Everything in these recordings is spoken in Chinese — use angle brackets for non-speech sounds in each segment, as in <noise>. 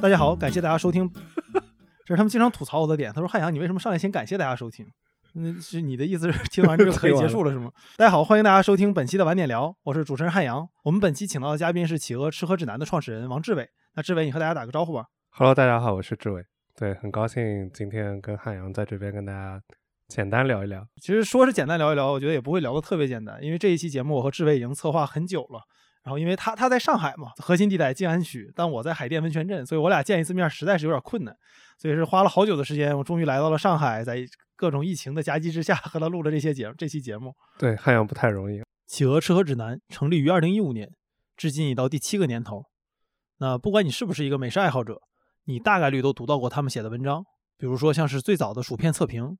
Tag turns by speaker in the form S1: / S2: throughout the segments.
S1: 大家好，感谢大家收听。<laughs> 这是他们经常吐槽我的点。他说：“汉阳，你为什么上来先感谢大家收听？那是你的意思是听完这个可以结束了是吗？” <laughs> 大家好，欢迎大家收听本期的晚点聊，我是主持人汉阳。我们本期请到的嘉宾是企鹅吃喝指南的创始人王志伟。那志伟，你和大家打个招呼吧。
S2: Hello，大家好，我是志伟。对，很高兴今天跟汉阳在这边跟大家简单聊一聊。
S1: 其实说是简单聊一聊，我觉得也不会聊得特别简单，因为这一期节目我和志伟已经策划很久了。然后因为他他在上海嘛，核心地带静安区，但我在海淀温泉镇，所以我俩见一次面实在是有点困难，所以是花了好久的时间，我终于来到了上海，在各种疫情的夹击之下和他录了这些节这期节目。
S2: 对，汉阳不太容易。
S1: 企鹅吃喝指南成立于二零一五年，至今已到第七个年头。那不管你是不是一个美食爱好者，你大概率都读到过他们写的文章，比如说像是最早的薯片测评，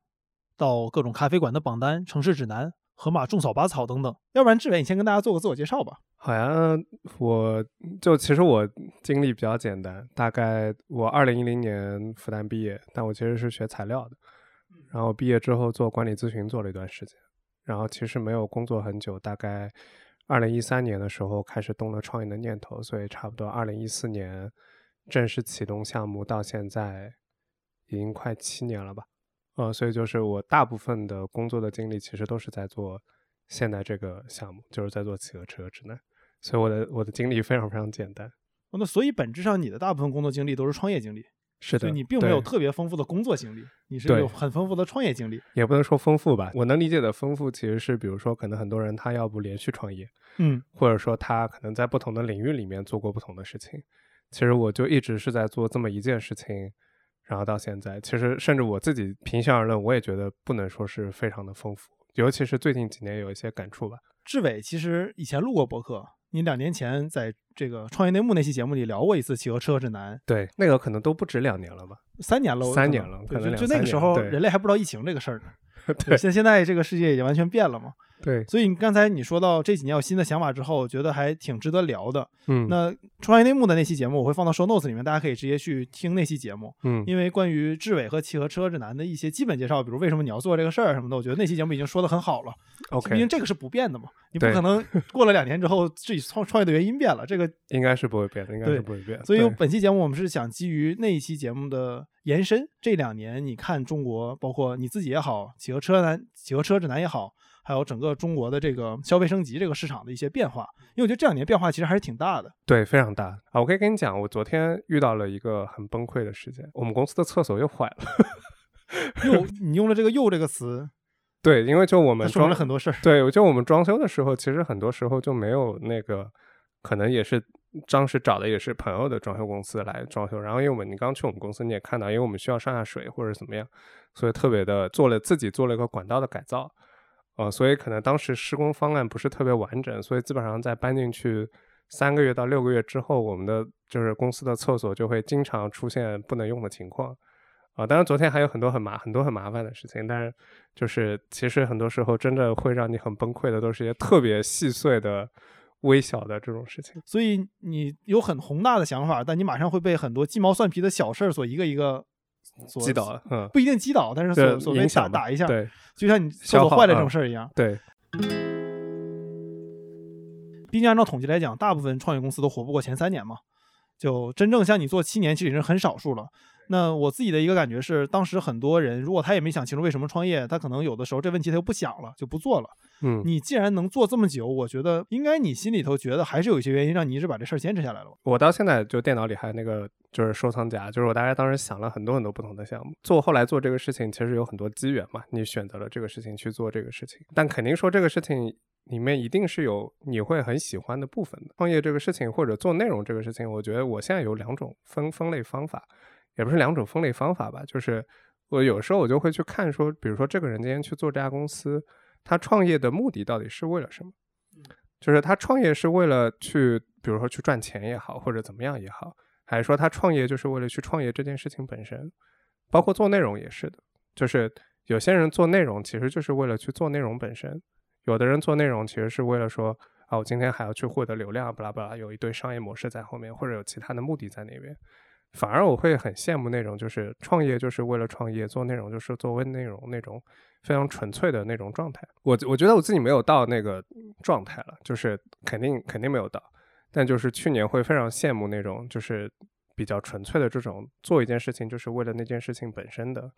S1: 到各种咖啡馆的榜单、城市指南。河马种草拔草等等，要不然志伟，你先跟大家做个自我介绍吧。
S2: 好呀，我就其实我经历比较简单，大概我二零一零年复旦毕业，但我其实是学材料的，然后毕业之后做管理咨询做了一段时间，然后其实没有工作很久，大概二零一三年的时候开始动了创业的念头，所以差不多二零一四年正式启动项目，到现在已经快七年了吧。呃，所以就是我大部分的工作的经历，其实都是在做现在这个项目，就是在做企鹅车指南。所以我的我的经历非常非常简单。
S1: 那所以本质上你的大部分工作经历都是创业经历，
S2: 是的，
S1: 你并没有特别丰富的工作经历，你是有很丰富的创业经历。
S2: 也不能说丰富吧，我能理解的丰富，其实是比如说可能很多人他要不连续创业，
S1: 嗯，
S2: 或者说他可能在不同的领域里面做过不同的事情。其实我就一直是在做这么一件事情。然后到现在，其实甚至我自己平心而论，我也觉得不能说是非常的丰富，尤其是最近几年有一些感触吧。
S1: 志伟其实以前录过博客，你两年前在这个创业内幕那期节目里聊过一次企鹅车指南。
S2: 对，那个可能都不止两年了吧？
S1: 三年了，
S2: 三年了，可能
S1: 就那个时候人类还不知道疫情这个事儿呢。<laughs>
S2: 对，
S1: 现现在这个世界已经完全变了嘛。
S2: 对，
S1: 所以你刚才你说到这几年有新的想法之后，我觉得还挺值得聊的。
S2: 嗯，
S1: 那创业内幕的那期节目我会放到 show notes 里面，大家可以直接去听那期节目。
S2: 嗯，
S1: 因为关于志伟和企鹅车指南的一些基本介绍，比如为什么你要做这个事儿什么的，我觉得那期节目已经说的很好了。
S2: OK，
S1: 毕竟这个是不变的嘛，你不可能 <laughs> 过了两年之后自己创创业的原因变了，这个 <laughs>
S2: 应该是不会变的，应该是不会变。
S1: 所以本期节目我们是想基于那一期节目的延伸，这两年你看中国，包括你自己也好，企鹅车南、企鹅车指南也好。还有整个中国的这个消费升级这个市场的一些变化，因为我觉得这两年变化其实还是挺大的。
S2: 对，非常大啊！我可以跟你讲，我昨天遇到了一个很崩溃的事件，我们公司的厕所又坏了。<laughs>
S1: 又，你用了这个“又”这个词，<laughs>
S2: 对，因为就我们装
S1: 了很多事儿。
S2: 对，就我们装修的时候，其实很多时候就没有那个，可能也是当时找的也是朋友的装修公司来装修。然后因为我们你刚去我们公司，你也看到，因为我们需要上下水或者怎么样，所以特别的做了自己做了一个管道的改造。呃，所以可能当时施工方案不是特别完整，所以基本上在搬进去三个月到六个月之后，我们的就是公司的厕所就会经常出现不能用的情况。啊，当然昨天还有很多很麻很多很麻烦的事情，但是就是其实很多时候真的会让你很崩溃的，都是一些特别细碎的、微小的这种事情。
S1: 所以你有很宏大的想法，但你马上会被很多鸡毛蒜皮的小事儿所一个一个。
S2: 击倒，嗯，
S1: 不一定击倒，但是所所谓打打一下，
S2: 对，
S1: 就像你厕所坏了这种事儿一样，
S2: 对。
S1: 毕竟按照统计来讲，大部分创业公司都活不过前三年嘛，就真正像你做七年，其实已经很少数了。那我自己的一个感觉是，当时很多人如果他也没想清楚为什么创业，他可能有的时候这问题他又不想了，就不做了。
S2: 嗯，
S1: 你既然能做这么久，我觉得应该你心里头觉得还是有一些原因让你一直把这事儿坚持下来了。
S2: 我到现在就电脑里还有那个就是收藏夹，就是我大概当时想了很多很多不同的项目做，后来做这个事情其实有很多机缘嘛，你选择了这个事情去做这个事情，但肯定说这个事情里面一定是有你会很喜欢的部分的。创业这个事情或者做内容这个事情，我觉得我现在有两种分分类方法。也不是两种分类方法吧，就是我有时候我就会去看说，比如说这个人今天去做这家公司，他创业的目的到底是为了什么？就是他创业是为了去，比如说去赚钱也好，或者怎么样也好，还是说他创业就是为了去创业这件事情本身？包括做内容也是的，就是有些人做内容其实就是为了去做内容本身，有的人做内容其实是为了说，啊，我今天还要去获得流量，巴拉巴拉，有一堆商业模式在后面，或者有其他的目的在那边。反而我会很羡慕那种，就是创业就是为了创业，做内容就是作为内容那种非常纯粹的那种状态。我我觉得我自己没有到那个状态了，就是肯定肯定没有到。但就是去年会非常羡慕那种，就是比较纯粹的这种做一件事情就是为了那件事情本身的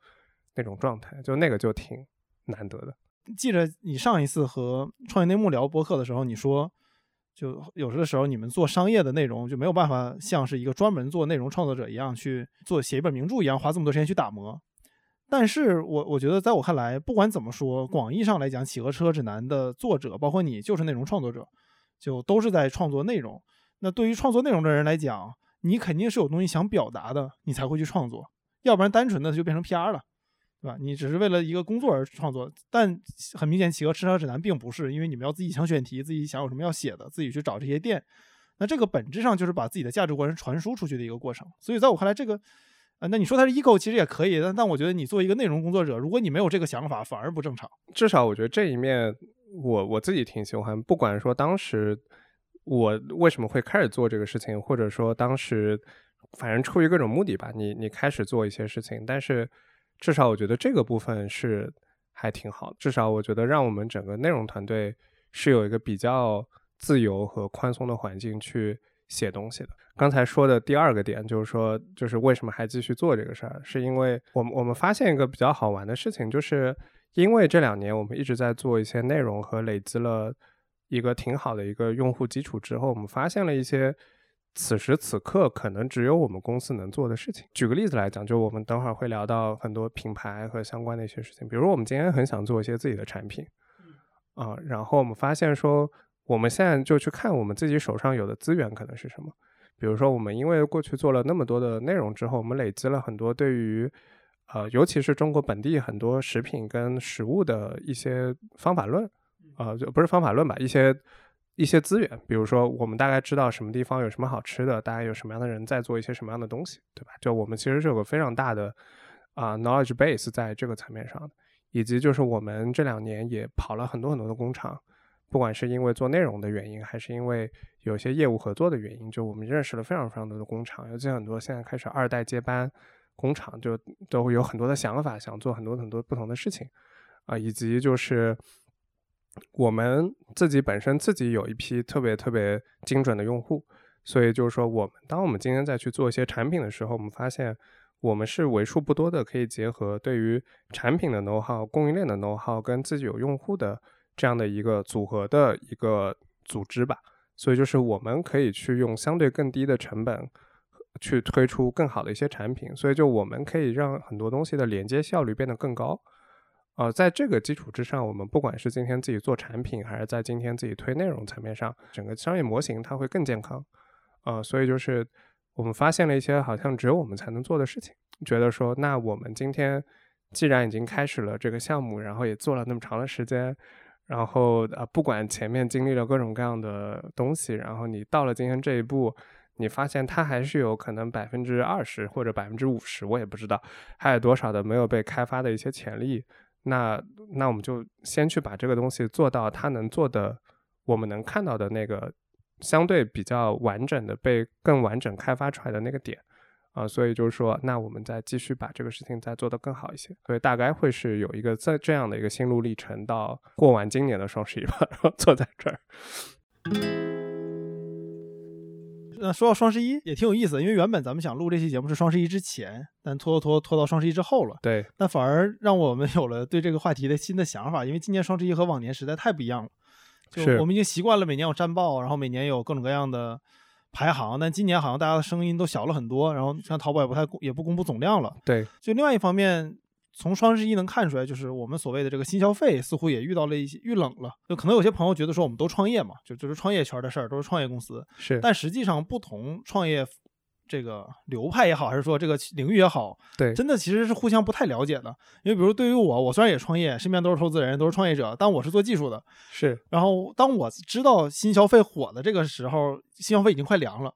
S2: 那种状态，就那个就挺难得的。
S1: 记着你上一次和创业内幕聊播客的时候，你说，就有的时候你们做商业的内容就没有办法像是一个专门做内容创作者一样去做写一本名著一样花这么多时间去打磨。但是我我觉得在我看来，不管怎么说，广义上来讲，《企鹅车指南》的作者包括你就是内容创作者，就都是在创作内容。那对于创作内容的人来讲，你肯定是有东西想表达的，你才会去创作，要不然单纯的就变成 PR 了。对吧？你只是为了一个工作而创作，但很明显，企鹅吃草指南并不是，因为你们要自己想选题，自己想有什么要写的，自己去找这些店。那这个本质上就是把自己的价值观传输出去的一个过程。所以在我看来，这个，呃，那你说它是 ego，其实也可以，但但我觉得你作为一个内容工作者，如果你没有这个想法，反而不正常。
S2: 至少我觉得这一面，我我自己挺喜欢。不管说当时我为什么会开始做这个事情，或者说当时反正出于各种目的吧，你你开始做一些事情，但是。至少我觉得这个部分是还挺好。至少我觉得让我们整个内容团队是有一个比较自由和宽松的环境去写东西的。刚才说的第二个点就是说，就是为什么还继续做这个事儿，是因为我们我们发现一个比较好玩的事情，就是因为这两年我们一直在做一些内容和累积了一个挺好的一个用户基础之后，我们发现了一些。此时此刻，可能只有我们公司能做的事情。举个例子来讲，就我们等会儿会聊到很多品牌和相关的一些事情。比如，我们今天很想做一些自己的产品，啊，然后我们发现说，我们现在就去看我们自己手上有的资源可能是什么。比如说，我们因为过去做了那么多的内容之后，我们累积了很多对于，呃，尤其是中国本地很多食品跟食物的一些方法论，啊，就不是方法论吧，一些。一些资源，比如说我们大概知道什么地方有什么好吃的，大概有什么样的人在做一些什么样的东西，对吧？就我们其实是有个非常大的啊 knowledge base 在这个层面上的，以及就是我们这两年也跑了很多很多的工厂，不管是因为做内容的原因，还是因为有些业务合作的原因，就我们认识了非常非常多的工厂，尤其很多现在开始二代接班工厂，就都会有很多的想法，想做很多很多不同的事情啊，以及就是。我们自己本身自己有一批特别特别精准的用户，所以就是说，我们当我们今天再去做一些产品的时候，我们发现我们是为数不多的可以结合对于产品的 know how、供应链的 know how 跟自己有用户的这样的一个组合的一个组织吧。所以就是我们可以去用相对更低的成本去推出更好的一些产品，所以就我们可以让很多东西的连接效率变得更高。呃，在这个基础之上，我们不管是今天自己做产品，还是在今天自己推内容层面上，整个商业模型它会更健康。呃，所以就是我们发现了一些好像只有我们才能做的事情，觉得说，那我们今天既然已经开始了这个项目，然后也做了那么长的时间，然后啊，不管前面经历了各种各样的东西，然后你到了今天这一步，你发现它还是有可能百分之二十或者百分之五十，我也不知道还有多少的没有被开发的一些潜力。那那我们就先去把这个东西做到它能做的，我们能看到的那个相对比较完整的被更完整开发出来的那个点啊，所以就是说，那我们再继续把这个事情再做得更好一些，所以大概会是有一个在这样的一个心路历程，到过完今年的双十一吧，<laughs> 然后坐在这儿。
S1: 那说到双十一也挺有意思，因为原本咱们想录这期节目是双十一之前，但拖拖拖拖到双十一之后了。
S2: 对，
S1: 那反而让我们有了对这个话题的新的想法，因为今年双十一和往年实在太不一样了。就我们已经习惯了每年有战报，然后每年有各种各样的排行，但今年好像大家的声音都小了很多，然后像淘宝也不太也不公布总量了。
S2: 对，
S1: 就另外一方面。从双十一能看出来，就是我们所谓的这个新消费似乎也遇到了一些遇冷了。就可能有些朋友觉得说，我们都创业嘛，就就是创业圈的事儿，都是创业公司。
S2: 是，
S1: 但实际上不同创业这个流派也好，还是说这个领域也好，
S2: 对，
S1: 真的其实是互相不太了解的。因为比如对于我，我虽然也创业，身边都是投资人，都是创业者，但我是做技术的。
S2: 是。
S1: 然后当我知道新消费火的这个时候，新消费已经快凉了。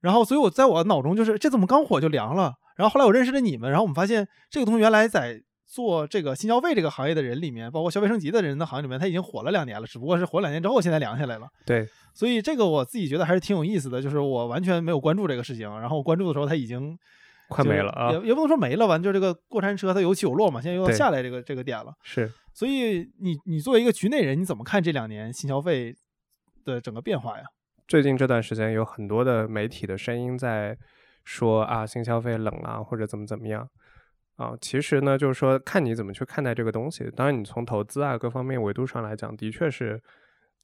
S1: 然后，所以我在我脑中就是，这怎么刚火就凉了？然后后来我认识了你们，然后我们发现这个东西原来在。做这个新消费这个行业的人里面，包括消费升级的人的行业里面，他已经火了两年了，只不过是火两年之后，现在凉下来了。
S2: 对，
S1: 所以这个我自己觉得还是挺有意思的，就是我完全没有关注这个事情，然后我关注的时候，它已经
S2: 快没了啊，
S1: 也也不能说没了吧，就这个过山车它有起有落嘛，现在又要下来这个这个点了。
S2: 是，
S1: 所以你你作为一个局内人，你怎么看这两年新消费的整个变化呀？
S2: 最近这段时间有很多的媒体的声音在说啊新消费冷了或者怎么怎么样啊，其实呢就是说看你怎么去看待这个东西。当然你从投资啊各方面维度上来讲，的确是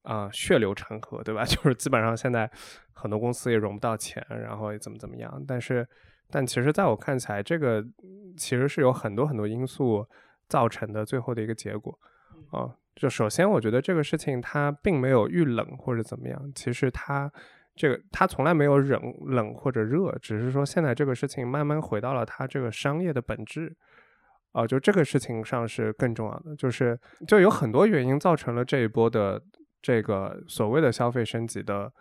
S2: 啊血流成河，对吧？<laughs> 就是基本上现在很多公司也融不到钱，然后也怎么怎么样。但是但其实在我看起来，这个其实是有很多很多因素造成的最后的一个结果啊。就首先我觉得这个事情它并没有遇冷或者怎么样，其实它。这个它从来没有冷冷或者热，只是说现在这个事情慢慢回到了它这个商业的本质，啊，就这个事情上是更重要的，就是就有很多原因造成了这一波的这个所谓的消费升级的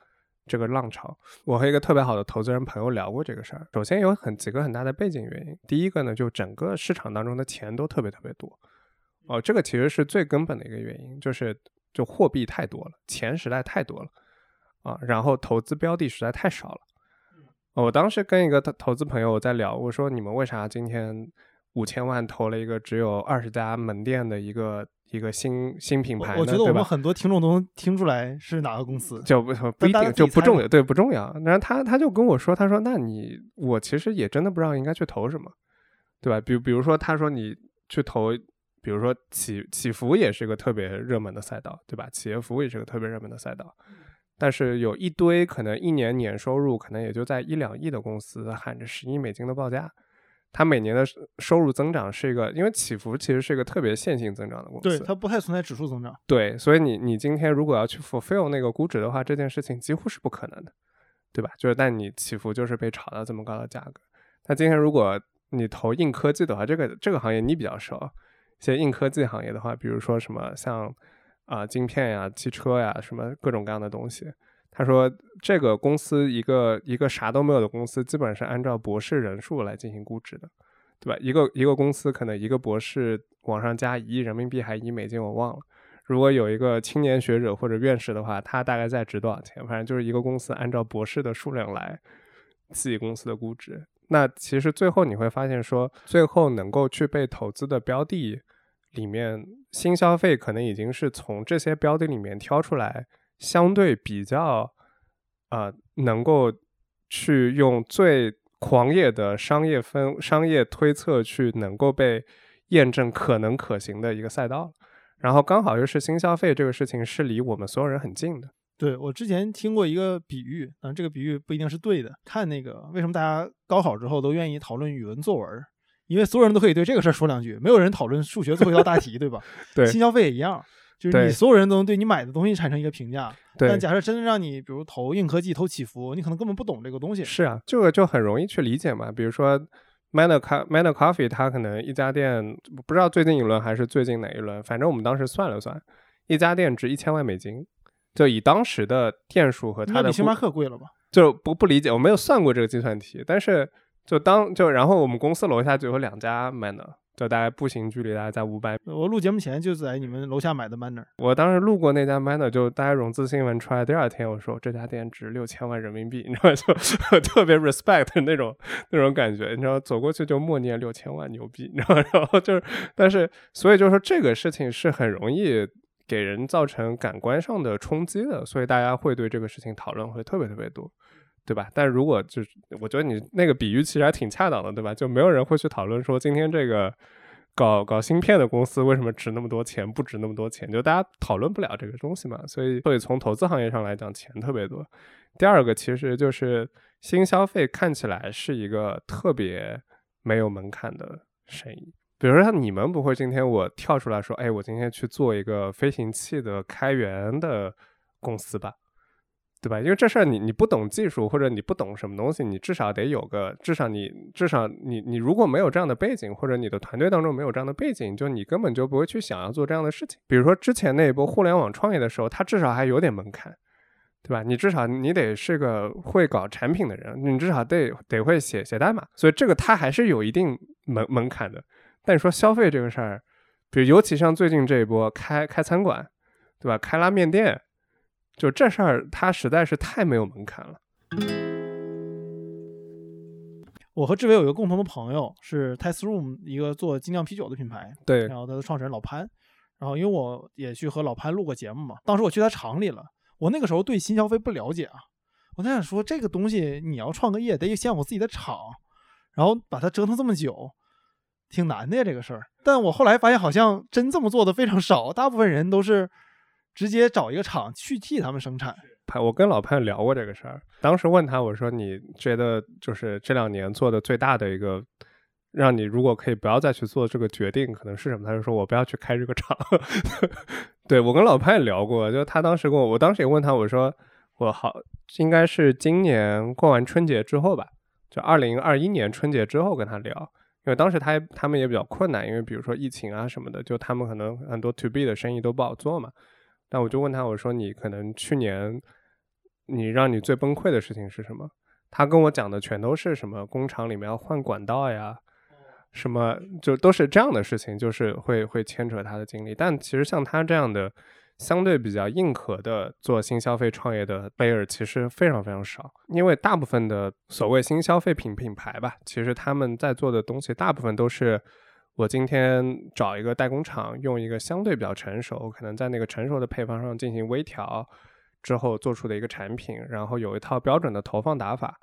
S2: 这个浪潮。我和一个特别好的投资人朋友聊过这个事儿，首先有很几个很大的背景原因，第一个呢，就整个市场当中的钱都特别特别多，哦，这个其实是最根本的一个原因，就是就货币太多了，钱实在太多了。啊，然后投资标的实在太少了。我当时跟一个投投资朋友在聊，我说你们为啥今天五千万投了一个只有二十家门店的一个一个新新品牌？
S1: 我觉得我们很多听众都能听出来是哪个公司，
S2: 就不不一定就不重要，对不重要。然后他他就跟我说，他说那你我其实也真的不知道应该去投什么，对吧？比比如说他说你去投，比如说起起伏也是个特别热门的赛道，对吧？企业服务也是个特别热门的赛道。但是有一堆可能一年年收入可能也就在一两亿的公司喊着十亿美金的报价，它每年的收入增长是一个，因为起伏其实是一个特别线性增长的公
S1: 司，对它不太存在指数增长。
S2: 对，所以你你今天如果要去 fulfill 那个估值的话，这件事情几乎是不可能的，对吧？就是但你起伏就是被炒到这么高的价格。那今天如果你投硬科技的话，这个这个行业你比较熟，一些硬科技行业的话，比如说什么像。啊，晶片呀，汽车呀，什么各种各样的东西。他说，这个公司一个一个啥都没有的公司，基本上是按照博士人数来进行估值的，对吧？一个一个公司可能一个博士往上加一亿人民币还一亿美金，我忘了。如果有一个青年学者或者院士的话，他大概在值多少钱？反正就是一个公司按照博士的数量来计公司的估值。那其实最后你会发现，说最后能够去被投资的标的。里面新消费可能已经是从这些标的里面挑出来，相对比较，呃，能够去用最狂野的商业分商业推测去能够被验证可能可行的一个赛道，然后刚好又是新消费这个事情是离我们所有人很近的。
S1: 对我之前听过一个比喻，但这个比喻不一定是对的。看那个为什么大家高考之后都愿意讨论语文作文？因为所有人都可以对这个事儿说两句，没有人讨论数学最后一道大题，对吧？
S2: 对，
S1: 新消费也一样，就是你所有人都能对你买的东西产生一个评价。
S2: 对，
S1: 但假设真的让你，比如投硬科技、投起伏，你可能根本不懂这个东西。
S2: 是啊，这个就很容易去理解嘛。比如说，Manner Manner Coffee，它可能一家店，不知道最近一轮还是最近哪一轮，反正我们当时算了算，一家店值一千万美金，就以当时的店数和它的。
S1: 比星巴克贵了吧？
S2: 就不不理解，我没有算过这个计算题，但是。就当就然后我们公司楼下就有两家 Manner，就大概步行距离大概在五百。
S1: 我录节目前就在你们楼下买的 Manner。
S2: 我当时路过那家 Manner，就大家融资新闻出来，第二天我说这家店值六千万人民币，你知道 <laughs> 就特别 respect 那种那种感觉，你知道走过去就默念六千万牛逼，你知道 <laughs> 然后就是，但是所以就是说这个事情是很容易给人造成感官上的冲击的，所以大家会对这个事情讨论会特别特别多。对吧？但如果就是，我觉得你那个比喻其实还挺恰当的，对吧？就没有人会去讨论说今天这个搞搞芯片的公司为什么值那么多钱，不值那么多钱，就大家讨论不了这个东西嘛。所以，所以从投资行业上来讲，钱特别多。第二个其实就是新消费看起来是一个特别没有门槛的生意。比如说，像你们不会今天我跳出来说，哎，我今天去做一个飞行器的开源的公司吧？对吧？因为这事儿你你不懂技术或者你不懂什么东西，你至少得有个，至少你至少你你如果没有这样的背景，或者你的团队当中没有这样的背景，就你根本就不会去想要做这样的事情。比如说之前那一波互联网创业的时候，它至少还有点门槛，对吧？你至少你得是个会搞产品的人，你至少得得会写写代码，所以这个它还是有一定门门槛的。但你说消费这个事儿，比如尤其像最近这一波开开餐馆，对吧？开拉面店。就这事儿，它实在是太没有门槛了。
S1: 我和志伟有一个共同的朋友，是 Test Room 一个做精酿啤酒的品牌。
S2: 对。
S1: 然后他的创始人老潘，然后因为我也去和老潘录过节目嘛，当时我去他厂里了。我那个时候对新消费不了解啊，我在想说，这个东西你要创个业，得先有自己的厂，然后把它折腾这么久，挺难的呀，这个事儿。但我后来发现，好像真这么做的非常少，大部分人都是直接找一个厂去替他们生产。
S2: 潘，我跟老潘聊过这个事儿，当时问他，我说你觉得就是这两年做的最大的一个，让你如果可以不要再去做这个决定，可能是什么？他就说我不要去开这个厂。<laughs> 对我跟老潘也聊过，就他当时跟我，我当时也问他，我说我好应该是今年过完春节之后吧，就二零二一年春节之后跟他聊，因为当时他他们也比较困难，因为比如说疫情啊什么的，就他们可能很多 to B 的生意都不好做嘛。那我就问他，我说你可能去年你让你最崩溃的事情是什么？他跟我讲的全都是什么工厂里面要换管道呀，什么就都是这样的事情，就是会会牵扯他的经历。但其实像他这样的相对比较硬核的做新消费创业的贝尔其实非常非常少，因为大部分的所谓新消费品品牌吧，其实他们在做的东西大部分都是。我今天找一个代工厂，用一个相对比较成熟，可能在那个成熟的配方上进行微调之后做出的一个产品，然后有一套标准的投放打法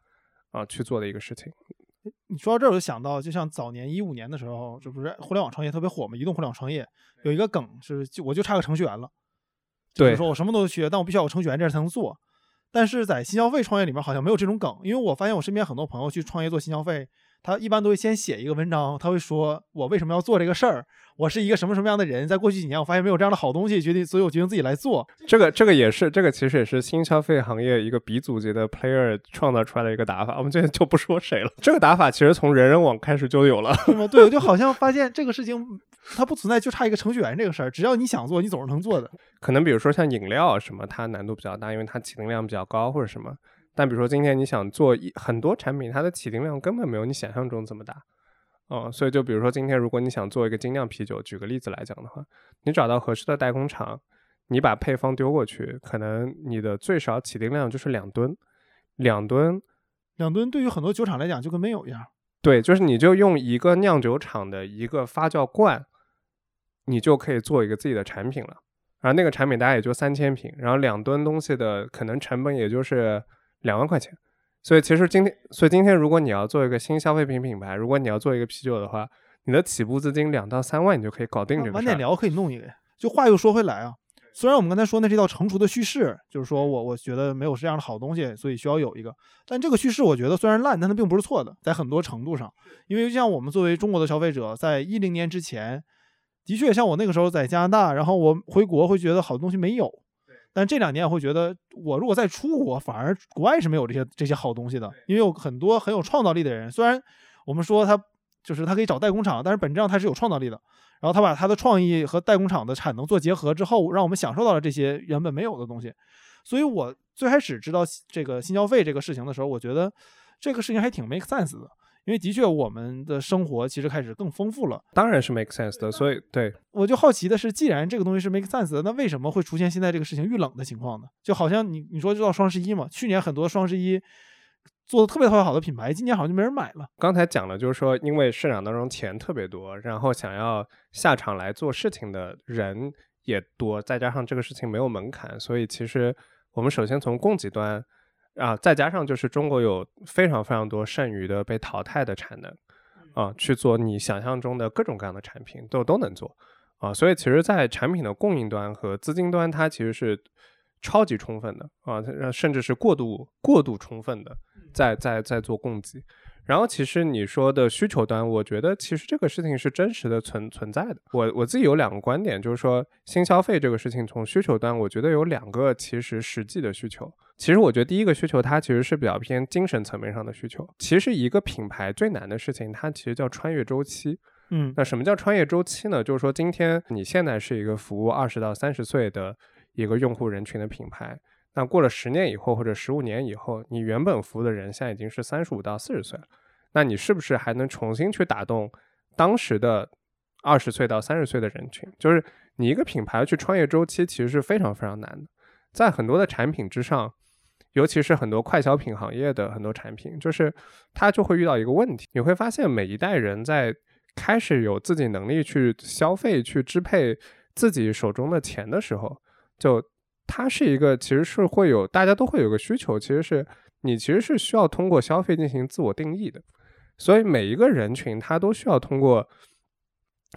S2: 啊去做的一个事情。
S1: 你说到这儿，我就想到，就像早年一五年的时候，这不是互联网创业特别火嘛？移动互联网创业有一个梗是，就我就差个程序员了。
S2: 对，
S1: 说我什么都学，但我必须要有程序员这样才能做。但是在新消费创业里面，好像没有这种梗，因为我发现我身边很多朋友去创业做新消费。他一般都会先写一个文章，他会说我为什么要做这个事儿，我是一个什么什么样的人。在过去几年，我发现没有这样的好东西，决定，所以我决定自己来做。
S2: 这个，这个也是，这个其实也是新消费行业一个鼻祖级的 player 创造出来的一个打法。我们今天就不说谁了。这个打法其实从人人网开始就有了，
S1: 对，我就好像发现这个事情它不存在，就差一个程序员这个事儿。只要你想做，你总是能做的。
S2: 可能比如说像饮料什么，它难度比较大，因为它起订量比较高或者什么。但比如说今天你想做一很多产品，它的起订量根本没有你想象中这么大，嗯，所以就比如说今天如果你想做一个精酿啤酒，举个例子来讲的话，你找到合适的代工厂，你把配方丢过去，可能你的最少起订量就是两吨，两吨，
S1: 两吨对于很多酒厂来讲就跟没有一样。
S2: 对，就是你就用一个酿酒厂的一个发酵罐，你就可以做一个自己的产品了，然后那个产品大概也就三千瓶，然后两吨东西的可能成本也就是。两万块钱，所以其实今天，所以今天如果你要做一个新消费品品牌，如果你要做一个啤酒的话，你的起步资金两到三万，你就可以搞定这个。
S1: 晚点聊可以弄一个。就话又说回来啊，虽然我们刚才说那是一套成熟的叙事，就是说我我觉得没有这样的好东西，所以需要有一个。但这个叙事我觉得虽然烂，但它并不是错的，在很多程度上，因为就像我们作为中国的消费者，在一零年之前，的确像我那个时候在加拿大，然后我回国会觉得好东西没有。但这两年我会觉得，我如果再出国，反而国外是没有这些这些好东西的，因为有很多很有创造力的人。虽然我们说他就是他可以找代工厂，但是本质上他是有创造力的。然后他把他的创意和代工厂的产能做结合之后，让我们享受到了这些原本没有的东西。所以我最开始知道这个新消费这个事情的时候，我觉得这个事情还挺 make sense 的。因为的确，我们的生活其实开始更丰富了。
S2: 当然是 make sense 的，所以对
S1: 我就好奇的是，既然这个东西是 make sense 的，那为什么会出现现在这个事情遇冷的情况呢？就好像你你说就到双十一嘛，去年很多双十一做的特别特别好的品牌，今年好像就没人买了。
S2: 刚才讲了，就是说因为市场当中钱特别多，然后想要下场来做事情的人也多，再加上这个事情没有门槛，所以其实我们首先从供给端。啊，再加上就是中国有非常非常多剩余的被淘汰的产能，啊，去做你想象中的各种各样的产品都都能做，啊，所以其实，在产品的供应端和资金端，它其实是超级充分的，啊，甚至是过度过度充分的，在在在做供给。然后，其实你说的需求端，我觉得其实这个事情是真实的存存在的。我我自己有两个观点，就是说新消费这个事情，从需求端，我觉得有两个其实实际的需求。其实我觉得第一个需求，它其实是比较偏精神层面上的需求。其实一个品牌最难的事情，它其实叫穿越周期。
S1: 嗯，
S2: 那什么叫穿越周期呢？就是说今天你现在是一个服务二十到三十岁的一个用户人群的品牌。那过了十年以后，或者十五年以后，你原本服务的人现在已经是三十五到四十岁了，那你是不是还能重新去打动当时的二十岁到三十岁的人群？就是你一个品牌去创业周期，其实是非常非常难的。在很多的产品之上，尤其是很多快消品行业的很多产品，就是它就会遇到一个问题，你会发现每一代人在开始有自己能力去消费、去支配自己手中的钱的时候，就。它是一个，其实是会有大家都会有个需求，其实是你其实是需要通过消费进行自我定义的。所以每一个人群他都需要通过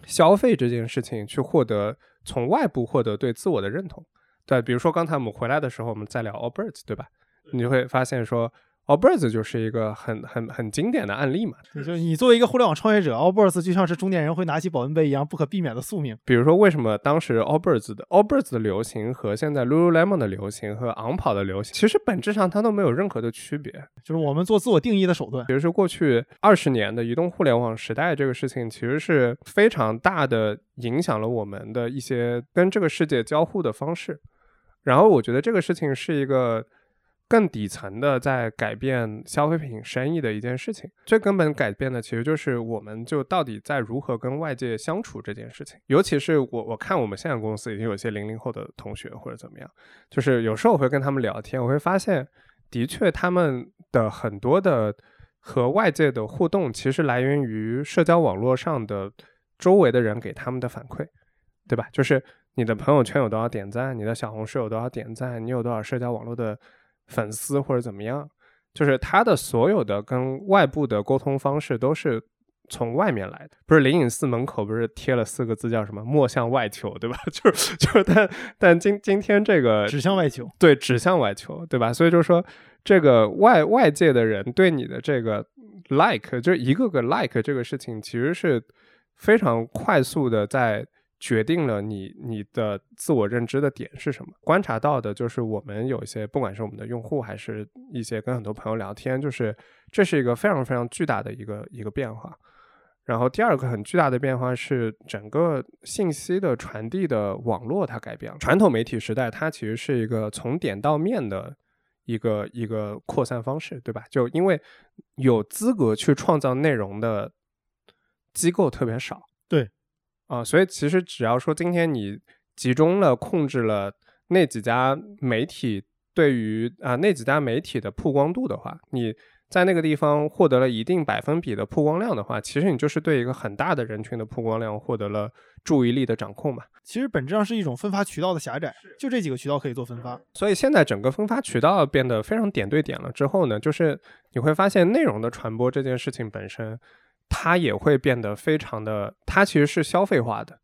S2: 消费这件事情去获得从外部获得对自我的认同。对，比如说刚才我们回来的时候，我们在聊 Allbirds，对吧？你会发现说。Allbirds 就是一个很很很经典的案例嘛，
S1: 就是你作为一个互联网创业者，Allbirds 就像是中年人会拿起保温杯一样不可避免的宿命。
S2: 比如说，为什么当时 Allbirds 的 Allbirds 的流行和现在 Lululemon 的流行和昂跑的流行，其实本质上它都没有任何的区别，
S1: 就是我们做自我定义的手段。
S2: 比如说，过去二十年的移动互联网时代，这个事情其实是非常大的影响了我们的一些跟这个世界交互的方式。然后，我觉得这个事情是一个。更底层的，在改变消费品生意的一件事情，最根本改变的其实就是我们就到底在如何跟外界相处这件事情。尤其是我，我看我们现在公司已经有些零零后的同学或者怎么样，就是有时候我会跟他们聊天，我会发现，的确他们的很多的和外界的互动，其实来源于社交网络上的周围的人给他们的反馈，对吧？就是你的朋友圈有多少点赞，你的小红书有多少点赞，你有多少社交网络的。粉丝或者怎么样，就是他的所有的跟外部的沟通方式都是从外面来的。不是灵隐寺门口不是贴了四个字叫什么“莫向外求”，对吧？就 <laughs> 是就是，但但今今天这个
S1: 指向外求，
S2: 对，指向外求，对吧？所以就是说，这个外外界的人对你的这个 like，就一个个 like 这个事情，其实是非常快速的在。决定了你你的自我认知的点是什么？观察到的就是我们有一些，不管是我们的用户，还是一些跟很多朋友聊天，就是这是一个非常非常巨大的一个一个变化。然后第二个很巨大的变化是整个信息的传递的网络它改变了。传统媒体时代它其实是一个从点到面的一个一个扩散方式，对吧？就因为有资格去创造内容的机构特别少，
S1: 对。
S2: 啊，所以其实只要说今天你集中了控制了那几家媒体对于啊那几家媒体的曝光度的话，你在那个地方获得了一定百分比的曝光量的话，其实你就是对一个很大的人群的曝光量获得了注意力的掌控嘛。
S1: 其实本质上是一种分发渠道的狭窄，就这几个渠道可以做分发。
S2: 所以现在整个分发渠道变得非常点对点了之后呢，就是你会发现内容的传播这件事情本身。它也会变得非常的，它其实是消费化的，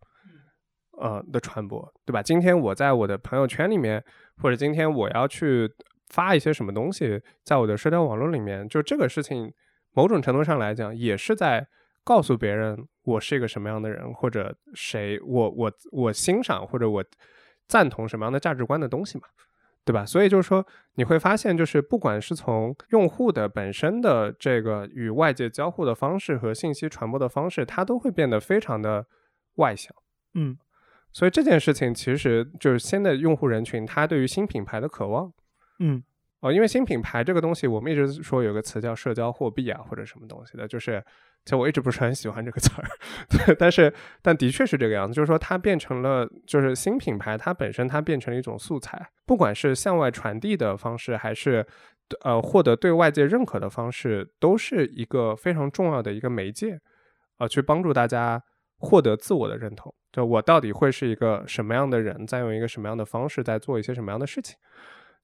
S2: 呃的传播，对吧？今天我在我的朋友圈里面，或者今天我要去发一些什么东西，在我的社交网络里面，就这个事情，某种程度上来讲，也是在告诉别人我是一个什么样的人，或者谁，我我我欣赏或者我赞同什么样的价值观的东西嘛。对吧？所以就是说，你会发现，就是不管是从用户的本身的这个与外界交互的方式和信息传播的方式，它都会变得非常的外向。
S1: 嗯，
S2: 所以这件事情其实就是新的用户人群，他对于新品牌的渴望。
S1: 嗯，
S2: 哦，因为新品牌这个东西，我们一直说有个词叫社交货币啊，或者什么东西的，就是。其实我一直不是很喜欢这个词儿，<laughs> 对，但是但的确是这个样子，就是说它变成了，就是新品牌它本身它变成了一种素材，不管是向外传递的方式，还是呃获得对外界认可的方式，都是一个非常重要的一个媒介，呃，去帮助大家获得自我的认同，就我到底会是一个什么样的人，在用一个什么样的方式在做一些什么样的事情，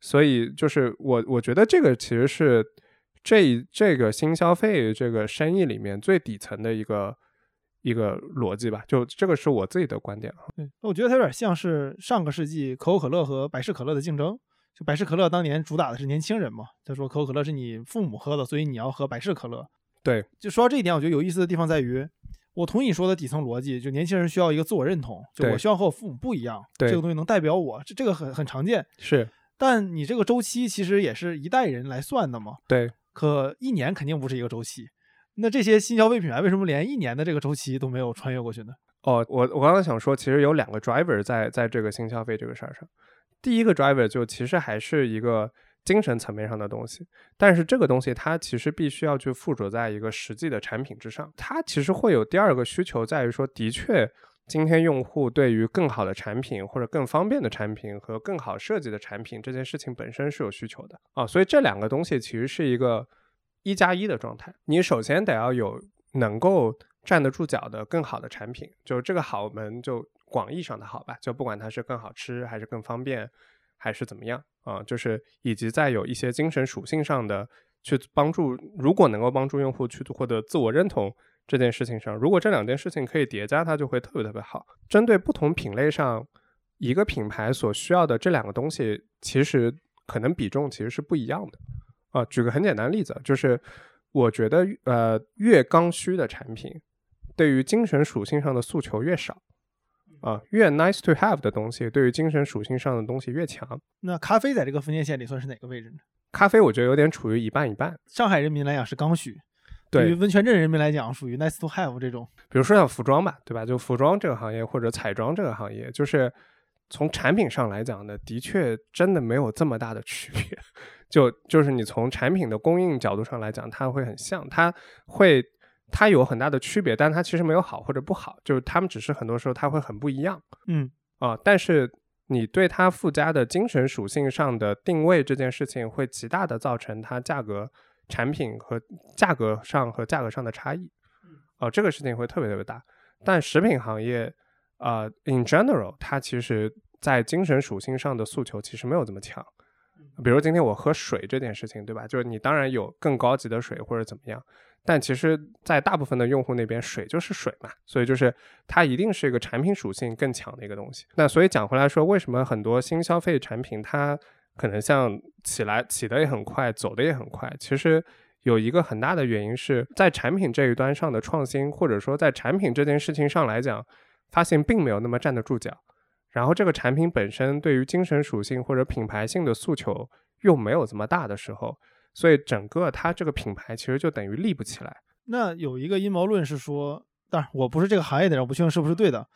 S2: 所以就是我我觉得这个其实是。这这个新消费这个生意里面最底层的一个一个逻辑吧，就这个是我自己的观点啊。
S1: 对，我觉得它有点像是上个世纪可口可乐和百事可乐的竞争。就百事可乐当年主打的是年轻人嘛，他说可口可乐是你父母喝的，所以你要喝百事可乐。
S2: 对，
S1: 就说到这一点，我觉得有意思的地方在于，我同意你说的底层逻辑，就年轻人需要一个自我认同，就我需要和我父母不一样，这个东西能代表我，这这个很很常见。
S2: 是，
S1: 但你这个周期其实也是一代人来算的嘛。
S2: 对。
S1: 可一年肯定不是一个周期，那这些新消费品牌为什么连一年的这个周期都没有穿越过去呢？
S2: 哦，我我刚刚想说，其实有两个 driver 在在这个新消费这个事儿上。第一个 driver 就其实还是一个精神层面上的东西，但是这个东西它其实必须要去附着在一个实际的产品之上。它其实会有第二个需求，在于说，的确，今天用户对于更好的产品或者更方便的产品和更好设计的产品这件事情本身是有需求的啊。所以这两个东西其实是一个。一加一的状态，你首先得要有能够站得住脚的更好的产品，就这个好，我们就广义上的好吧，就不管它是更好吃，还是更方便，还是怎么样啊？就是以及在有一些精神属性上的去帮助，如果能够帮助用户去获得自我认同这件事情上，如果这两件事情可以叠加，它就会特别特别好。针对不同品类上一个品牌所需要的这两个东西，其实可能比重其实是不一样的啊。举个很简单的例子，就是我觉得呃越刚需的产品，对于精神属性上的诉求越少。啊，越 nice to have 的东西，对于精神属性上的东西越强。
S1: 那咖啡在这个分界线里算是哪个位置呢？
S2: 咖啡我觉得有点处于一半一半。
S1: 上海人民来讲是刚需，
S2: 对
S1: 于温泉镇人民来讲属于 nice to have 这种。
S2: 比如说像服装吧，对吧？就服装这个行业或者彩妆这个行业，就是从产品上来讲呢，的确真的没有这么大的区别。就就是你从产品的供应角度上来讲，它会很像，它会。它有很大的区别，但它其实没有好或者不好，就是他们只是很多时候它会很不一样，
S1: 嗯
S2: 啊，但是你对它附加的精神属性上的定位这件事情，会极大的造成它价格、产品和价格上和价格上的差异，哦，这个事情会特别特别大。但食品行业啊，in general，它其实在精神属性上的诉求其实没有这么强。比如今天我喝水这件事情，对吧？就是你当然有更高级的水或者怎么样。但其实，在大部分的用户那边，水就是水嘛，所以就是它一定是一个产品属性更强的一个东西。那所以讲回来说，为什么很多新消费产品它可能像起来起得也很快，走的也很快？其实有一个很大的原因是在产品这一端上的创新，或者说在产品这件事情上来讲，发现并没有那么站得住脚。然后这个产品本身对于精神属性或者品牌性的诉求又没有这么大的时候。所以整个它这个品牌其实就等于立不起来。
S1: 那有一个阴谋论是说，当然我不是这个行业的人，我不确定是不是对的。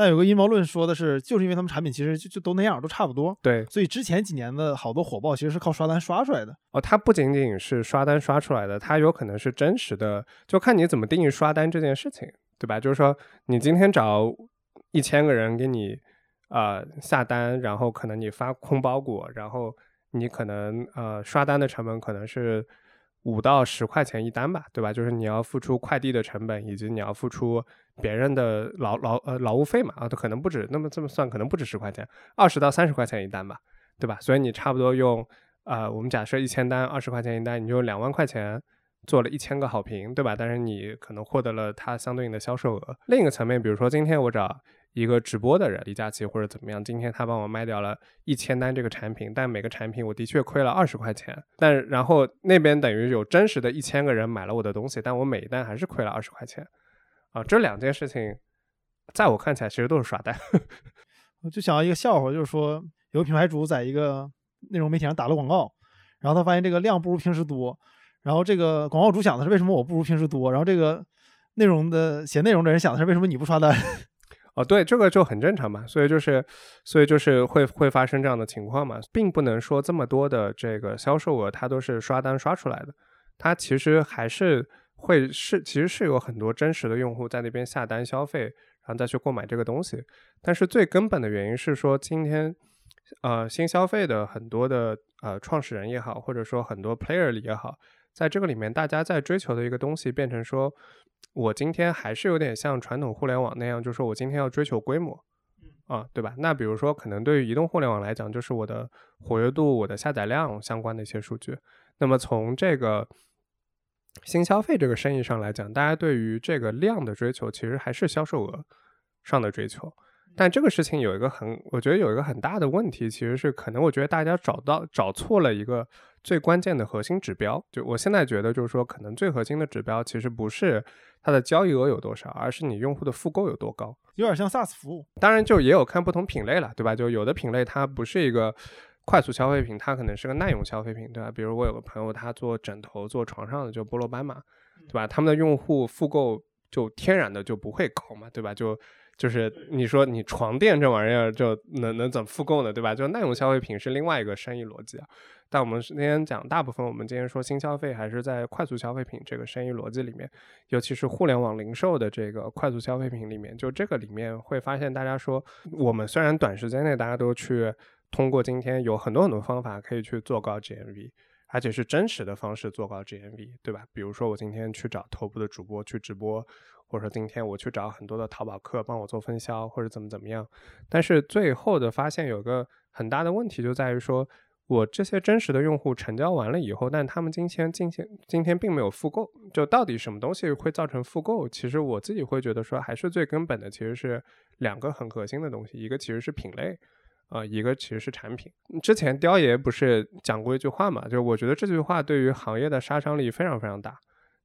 S1: 但有个阴谋论说的是，就是因为他们产品其实就就都那样，都差不多。
S2: 对，
S1: 所以之前几年的好多火爆其实是靠刷单刷出来的。
S2: 哦，它不仅仅是刷单刷出来的，它有可能是真实的，就看你怎么定义刷单这件事情，对吧？就是说，你今天找一千个人给你呃下单，然后可能你发空包裹，然后。你可能呃刷单的成本可能是五到十块钱一单吧，对吧？就是你要付出快递的成本，以及你要付出别人的劳劳呃劳务费嘛啊，它可能不止那么这么算，可能不止十块钱，二十到三十块钱一单吧，对吧？所以你差不多用呃我们假设一千单二十块钱一单，你就两万块钱做了一千个好评，对吧？但是你可能获得了它相对应的销售额。另一个层面，比如说今天我找。一个直播的人，李佳琦或者怎么样，今天他帮我卖掉了一千单这个产品，但每个产品我的确亏了二十块钱。但然后那边等于有真实的一千个人买了我的东西，但我每一单还是亏了二十块钱。啊，这两件事情，在我看起来其实都是刷单。<laughs>
S1: 我就想到一个笑话，就是说有个品牌主在一个内容媒体上打了广告，然后他发现这个量不如平时多，然后这个广告主想的是为什么我不如平时多，然后这个内容的写内容的人想的是为什么你不刷单。
S2: 哦，对，这个就很正常嘛，所以就是，所以就是会会发生这样的情况嘛，并不能说这么多的这个销售额它都是刷单刷出来的，它其实还是会是，其实是有很多真实的用户在那边下单消费，然后再去购买这个东西，但是最根本的原因是说，今天呃新消费的很多的呃创始人也好，或者说很多 player 也好，在这个里面大家在追求的一个东西变成说。我今天还是有点像传统互联网那样，就是说我今天要追求规模，啊，对吧？那比如说，可能对于移动互联网来讲，就是我的活跃度、我的下载量相关的一些数据。那么从这个新消费这个生意上来讲，大家对于这个量的追求，其实还是销售额上的追求。但这个事情有一个很，我觉得有一个很大的问题，其实是可能我觉得大家找到找错了一个最关键的核心指标。就我现在觉得，就是说，可能最核心的指标其实不是它的交易额有多少，而是你用户的复购有多高。
S1: 有点像 SaaS 服务，
S2: 当然就也有看不同品类了，对吧？就有的品类它不是一个快速消费品，它可能是个耐用消费品，对吧？比如我有个朋友，他做枕头、做床上的，就菠萝斑马，对吧？他们的用户复购就天然的就不会高嘛，对吧？就就是你说你床垫这玩意儿就能能怎么复购呢，对吧？就耐用消费品是另外一个生意逻辑啊。但我们今天讲大部分，我们今天说新消费还是在快速消费品这个生意逻辑里面，尤其是互联网零售的这个快速消费品里面，就这个里面会发现，大家说我们虽然短时间内大家都去通过今天有很多很多方法可以去做高 GMV，而且是真实的方式做高 GMV，对吧？比如说我今天去找头部的主播去直播。或者说今天我去找很多的淘宝客帮我做分销，或者怎么怎么样，但是最后的发现有个很大的问题就在于说，我这些真实的用户成交完了以后，但他们今天今天今天并没有复购，就到底什么东西会造成复购？其实我自己会觉得说，还是最根本的其实是两个很核心的东西，一个其实是品类，啊，一个其实是产品。之前雕爷不是讲过一句话嘛，就我觉得这句话对于行业的杀伤力非常非常大。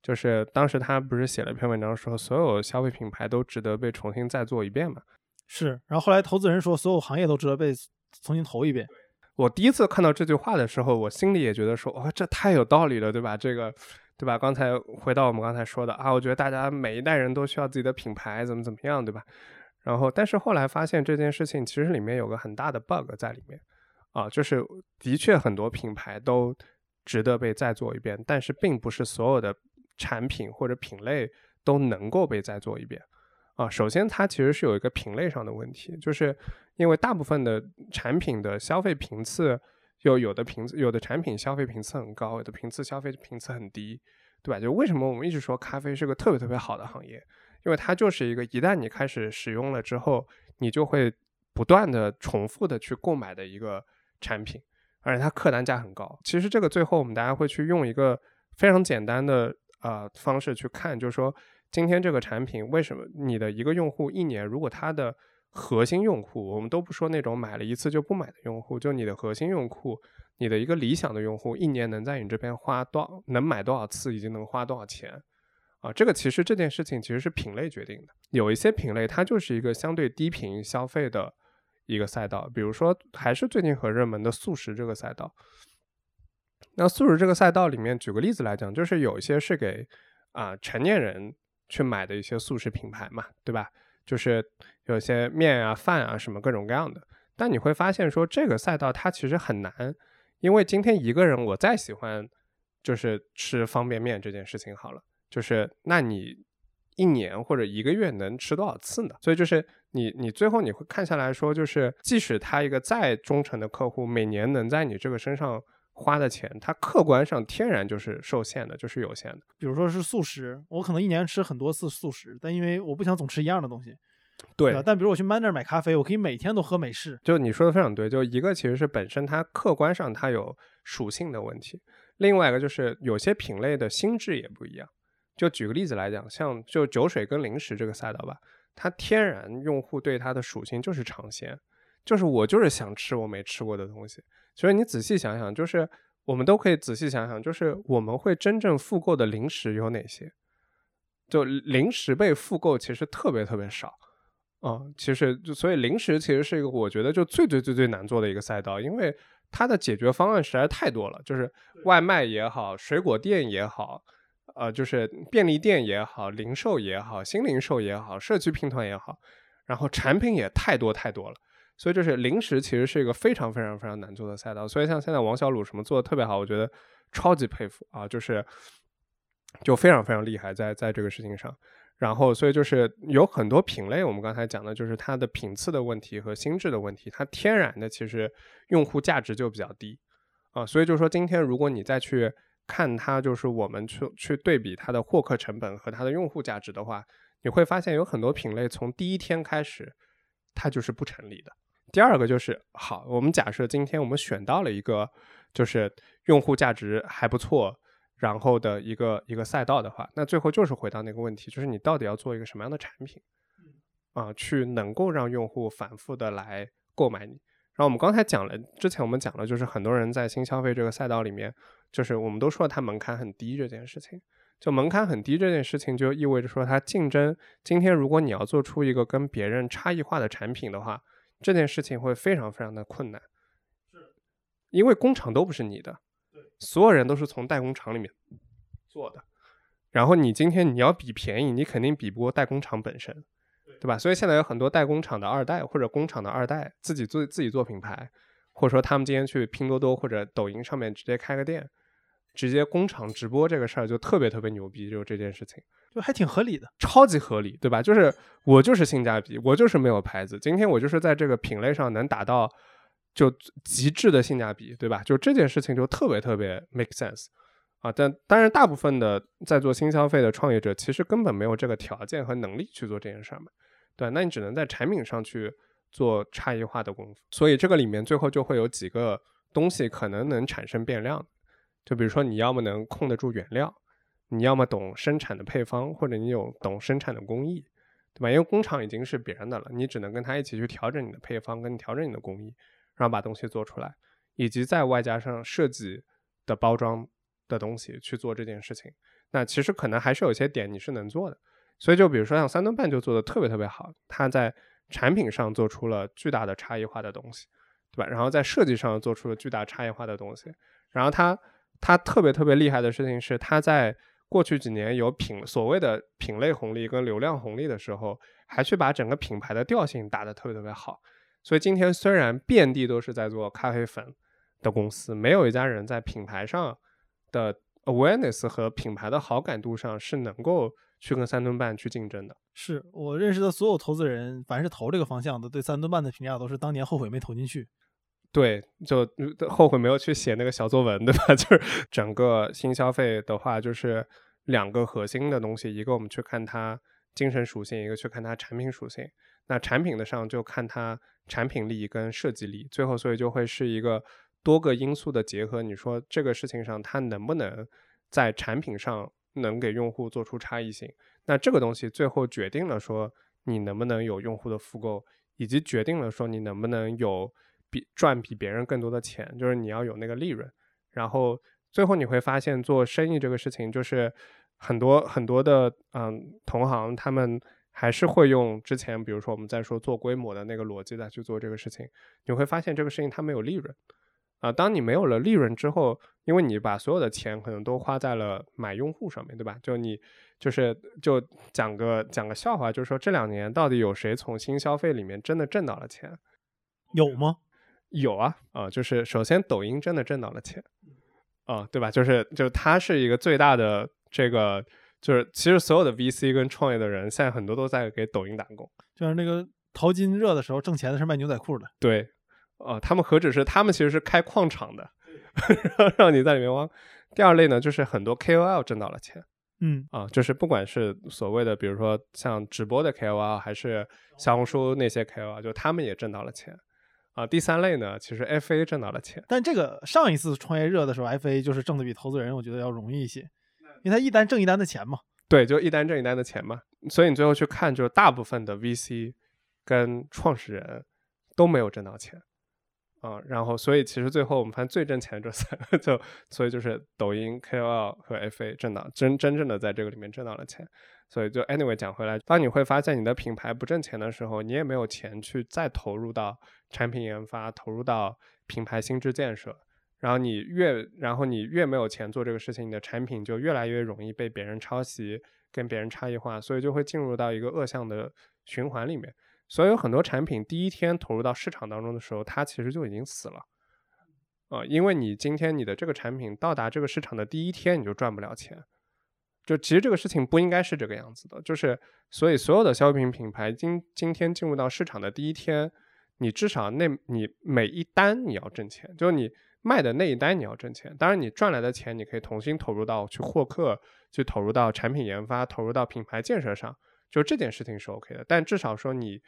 S2: 就是当时他不是写了一篇文章说，所有消费品牌都值得被重新再做一遍嘛？
S1: 是。然后后来投资人说，所有行业都值得被重新投一遍。
S2: 我第一次看到这句话的时候，我心里也觉得说，哇，这太有道理了，对吧？这个，对吧？刚才回到我们刚才说的啊，我觉得大家每一代人都需要自己的品牌，怎么怎么样，对吧？然后，但是后来发现这件事情其实里面有个很大的 bug 在里面啊，就是的确很多品牌都值得被再做一遍，但是并不是所有的。产品或者品类都能够被再做一遍啊。首先，它其实是有一个品类上的问题，就是因为大部分的产品的消费频次，有有的频次有的产品消费频次很高，有的频次消费频次很低，对吧？就为什么我们一直说咖啡是个特别特别好的行业？因为它就是一个一旦你开始使用了之后，你就会不断的重复的去购买的一个产品，而且它客单价很高。其实这个最后我们大家会去用一个非常简单的。呃，方式去看，就是说，今天这个产品为什么你的一个用户一年，如果他的核心用户，我们都不说那种买了一次就不买的用户，就你的核心用户，你的一个理想的用户，一年能在你这边花多少，能买多少次，以及能花多少钱，啊，这个其实这件事情其实是品类决定的。有一些品类它就是一个相对低频消费的一个赛道，比如说还是最近很热门的素食这个赛道。那素食这个赛道里面，举个例子来讲，就是有一些是给啊成年人去买的一些素食品牌嘛，对吧？就是有些面啊、饭啊什么各种各样的。但你会发现说，这个赛道它其实很难，因为今天一个人我再喜欢就是吃方便面这件事情好了，就是那你一年或者一个月能吃多少次呢？所以就是你你最后你会看下来说，就是即使他一个再忠诚的客户，每年能在你这个身上。花的钱，它客观上天然就是受限的，就是有限的。
S1: 比如说是素食，我可能一年吃很多次素食，但因为我不想总吃一样的东西。
S2: 对。
S1: 但比如我去 Man 那儿买咖啡，我可以每天都喝美式。
S2: 就你说的非常对，就一个其实是本身它客观上它有属性的问题，另外一个就是有些品类的心智也不一样。就举个例子来讲，像就酒水跟零食这个赛道吧，它天然用户对它的属性就是尝鲜，就是我就是想吃我没吃过的东西。所以你仔细想想，就是我们都可以仔细想想，就是我们会真正复购的零食有哪些？就零食被复购其实特别特别少，啊，其实就所以零食其实是一个我觉得就最最最最难做的一个赛道，因为它的解决方案实在太多了，就是外卖也好，水果店也好，呃，就是便利店也好，零售也好，新零售也好，社区拼团也好，然后产品也太多太多了。所以就是零食其实是一个非常非常非常难做的赛道，所以像现在王小鲁什么做的特别好，我觉得超级佩服啊，就是就非常非常厉害在在这个事情上。然后所以就是有很多品类，我们刚才讲的就是它的频次的问题和心智的问题，它天然的其实用户价值就比较低啊。所以就是说今天如果你再去看它，就是我们去去对比它的获客成本和它的用户价值的话，你会发现有很多品类从第一天开始它就是不成立的。第二个就是好，我们假设今天我们选到了一个就是用户价值还不错，然后的一个一个赛道的话，那最后就是回到那个问题，就是你到底要做一个什么样的产品啊，去能够让用户反复的来购买你。然后我们刚才讲了，之前我们讲了，就是很多人在新消费这个赛道里面，就是我们都说它门槛很低这件事情，就门槛很低这件事情就意味着说它竞争。今天如果你要做出一个跟别人差异化的产品的话，这件事情会非常非常的困难，是，因为工厂都不是你的，对，所有人都是从代工厂里面做的，然后你今天你要比便宜，你肯定比不过代工厂本身，对吧？所以现在有很多代工厂的二代或者工厂的二代自己做自己做品牌，或者说他们今天去拼多多或者抖音上面直接开个店。直接工厂直播这个事儿就特别特别牛逼，就这件事情
S1: 就还挺合理的，
S2: 超级合理，对吧？就是我就是性价比，我就是没有牌子，今天我就是在这个品类上能达到就极致的性价比，对吧？就这件事情就特别特别 make sense 啊！但当然，大部分的在做新消费的创业者其实根本没有这个条件和能力去做这件事儿嘛，对，那你只能在产品上去做差异化的功夫。所以这个里面最后就会有几个东西可能能产生变量，就比如说你要么能控得住原料，你要么懂生产的配方，或者你有懂生产的工艺，对吧？因为工厂已经是别人的了，你只能跟他一起去调整你的配方，跟调整你的工艺，然后把东西做出来，以及再外加上设计的包装的东西去做这件事情。那其实可能还是有些点你是能做的。所以就比如说像三顿半就做的特别特别好，它在产品上做出了巨大的差异化的东西，对吧？然后在设计上做出了巨大差异化的东西。然后它它特别特别厉害的事情是，它在过去几年有品所谓的品类红利跟流量红利的时候，还去把整个品牌的调性打得特别特别好。所以今天虽然遍地都是在做咖啡粉的公司，没有一家人在品牌上的 awareness 和品牌的好感度上是能够。去跟三顿半去竞争的，
S1: 是我认识的所有投资人，凡是投这个方向的，对三顿半的评价都是当年后悔没投进去。
S2: 对，就后悔没有去写那个小作文，对吧？<laughs> 就是整个新消费的话，就是两个核心的东西，一个我们去看它精神属性，一个去看它产品属性。那产品的上就看它产品力跟设计力，最后所以就会是一个多个因素的结合。你说这个事情上，它能不能在产品上？能给用户做出差异性，那这个东西最后决定了说你能不能有用户的复购，以及决定了说你能不能有比赚比别人更多的钱，就是你要有那个利润。然后最后你会发现做生意这个事情，就是很多很多的嗯同行他们还是会用之前比如说我们在说做规模的那个逻辑再去做这个事情，你会发现这个事情它没有利润。啊，当你没有了利润之后，因为你把所有的钱可能都花在了买用户上面对吧？就你就是就讲个讲个笑话，就是说这两年到底有谁从新消费里面真的挣到了钱？
S1: 有吗？
S2: 有啊，啊，就是首先抖音真的挣到了钱，啊，对吧？就是就是它是一个最大的这个，就是其实所有的 VC 跟创业的人现在很多都在给抖音打工，
S1: 就是那个淘金热的时候挣钱的是卖牛仔裤的，
S2: 对。呃，他们何止是他们其实是开矿场的，<laughs> 让你在里面挖。第二类呢，就是很多 KOL 挣到了钱，
S1: 嗯
S2: 啊，就是不管是所谓的，比如说像直播的 KOL，还是小红书那些 KOL，就他们也挣到了钱。啊，第三类呢，其实 FA 挣到了钱。
S1: 但这个上一次创业热的时候，FA 就是挣的比投资人我觉得要容易一些，因为他一单挣一单的钱嘛。
S2: 对，就一单挣一单的钱嘛。所以你最后去看，就是大部分的 VC 跟创始人都没有挣到钱。啊，然后所以其实最后我们发现最挣钱这三个，<laughs> 就所以就是抖音、KOL 和 FA 挣到真真正的在这个里面挣到了钱。所以就 anyway 讲回来，当你会发现你的品牌不挣钱的时候，你也没有钱去再投入到产品研发、投入到品牌心智建设。然后你越然后你越没有钱做这个事情，你的产品就越来越容易被别人抄袭，跟别人差异化，所以就会进入到一个恶向的循环里面。所以有很多产品第一天投入到市场当中的时候，它其实就已经死了，啊，因为你今天你的这个产品到达这个市场的第一天你就赚不了钱，就其实这个事情不应该是这个样子的，就是所以所有的消费品品牌今今天进入到市场的第一天，你至少那你每一单你要挣钱，就是你卖的那一单你要挣钱，当然你赚来的钱你可以重新投入到去获客，去投入到产品研发，投入到品牌建设上。就这件事情是 OK 的，但至少说你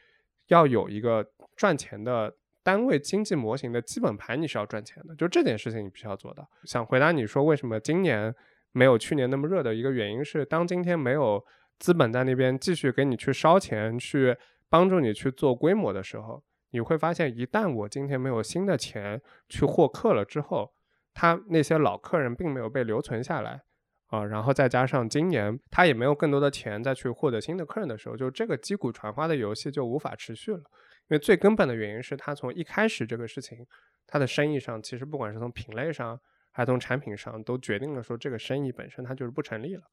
S2: 要有一个赚钱的单位经济模型的基本盘，你是要赚钱的。就这件事情你必须要做到。想回答你说为什么今年没有去年那么热的一个原因是，当今天没有资本在那边继续给你去烧钱，去帮助你去做规模的时候，你会发现，一旦我今天没有新的钱去获客了之后，他那些老客人并没有被留存下来。啊，然后再加上今年他也没有更多的钱再去获得新的客人的时候，就这个击鼓传花的游戏就无法持续了。因为最根本的原因是他从一开始这个事情，他的生意上其实不管是从品类上还是从产品上，都决定了说这个生意本身它就是不成立了。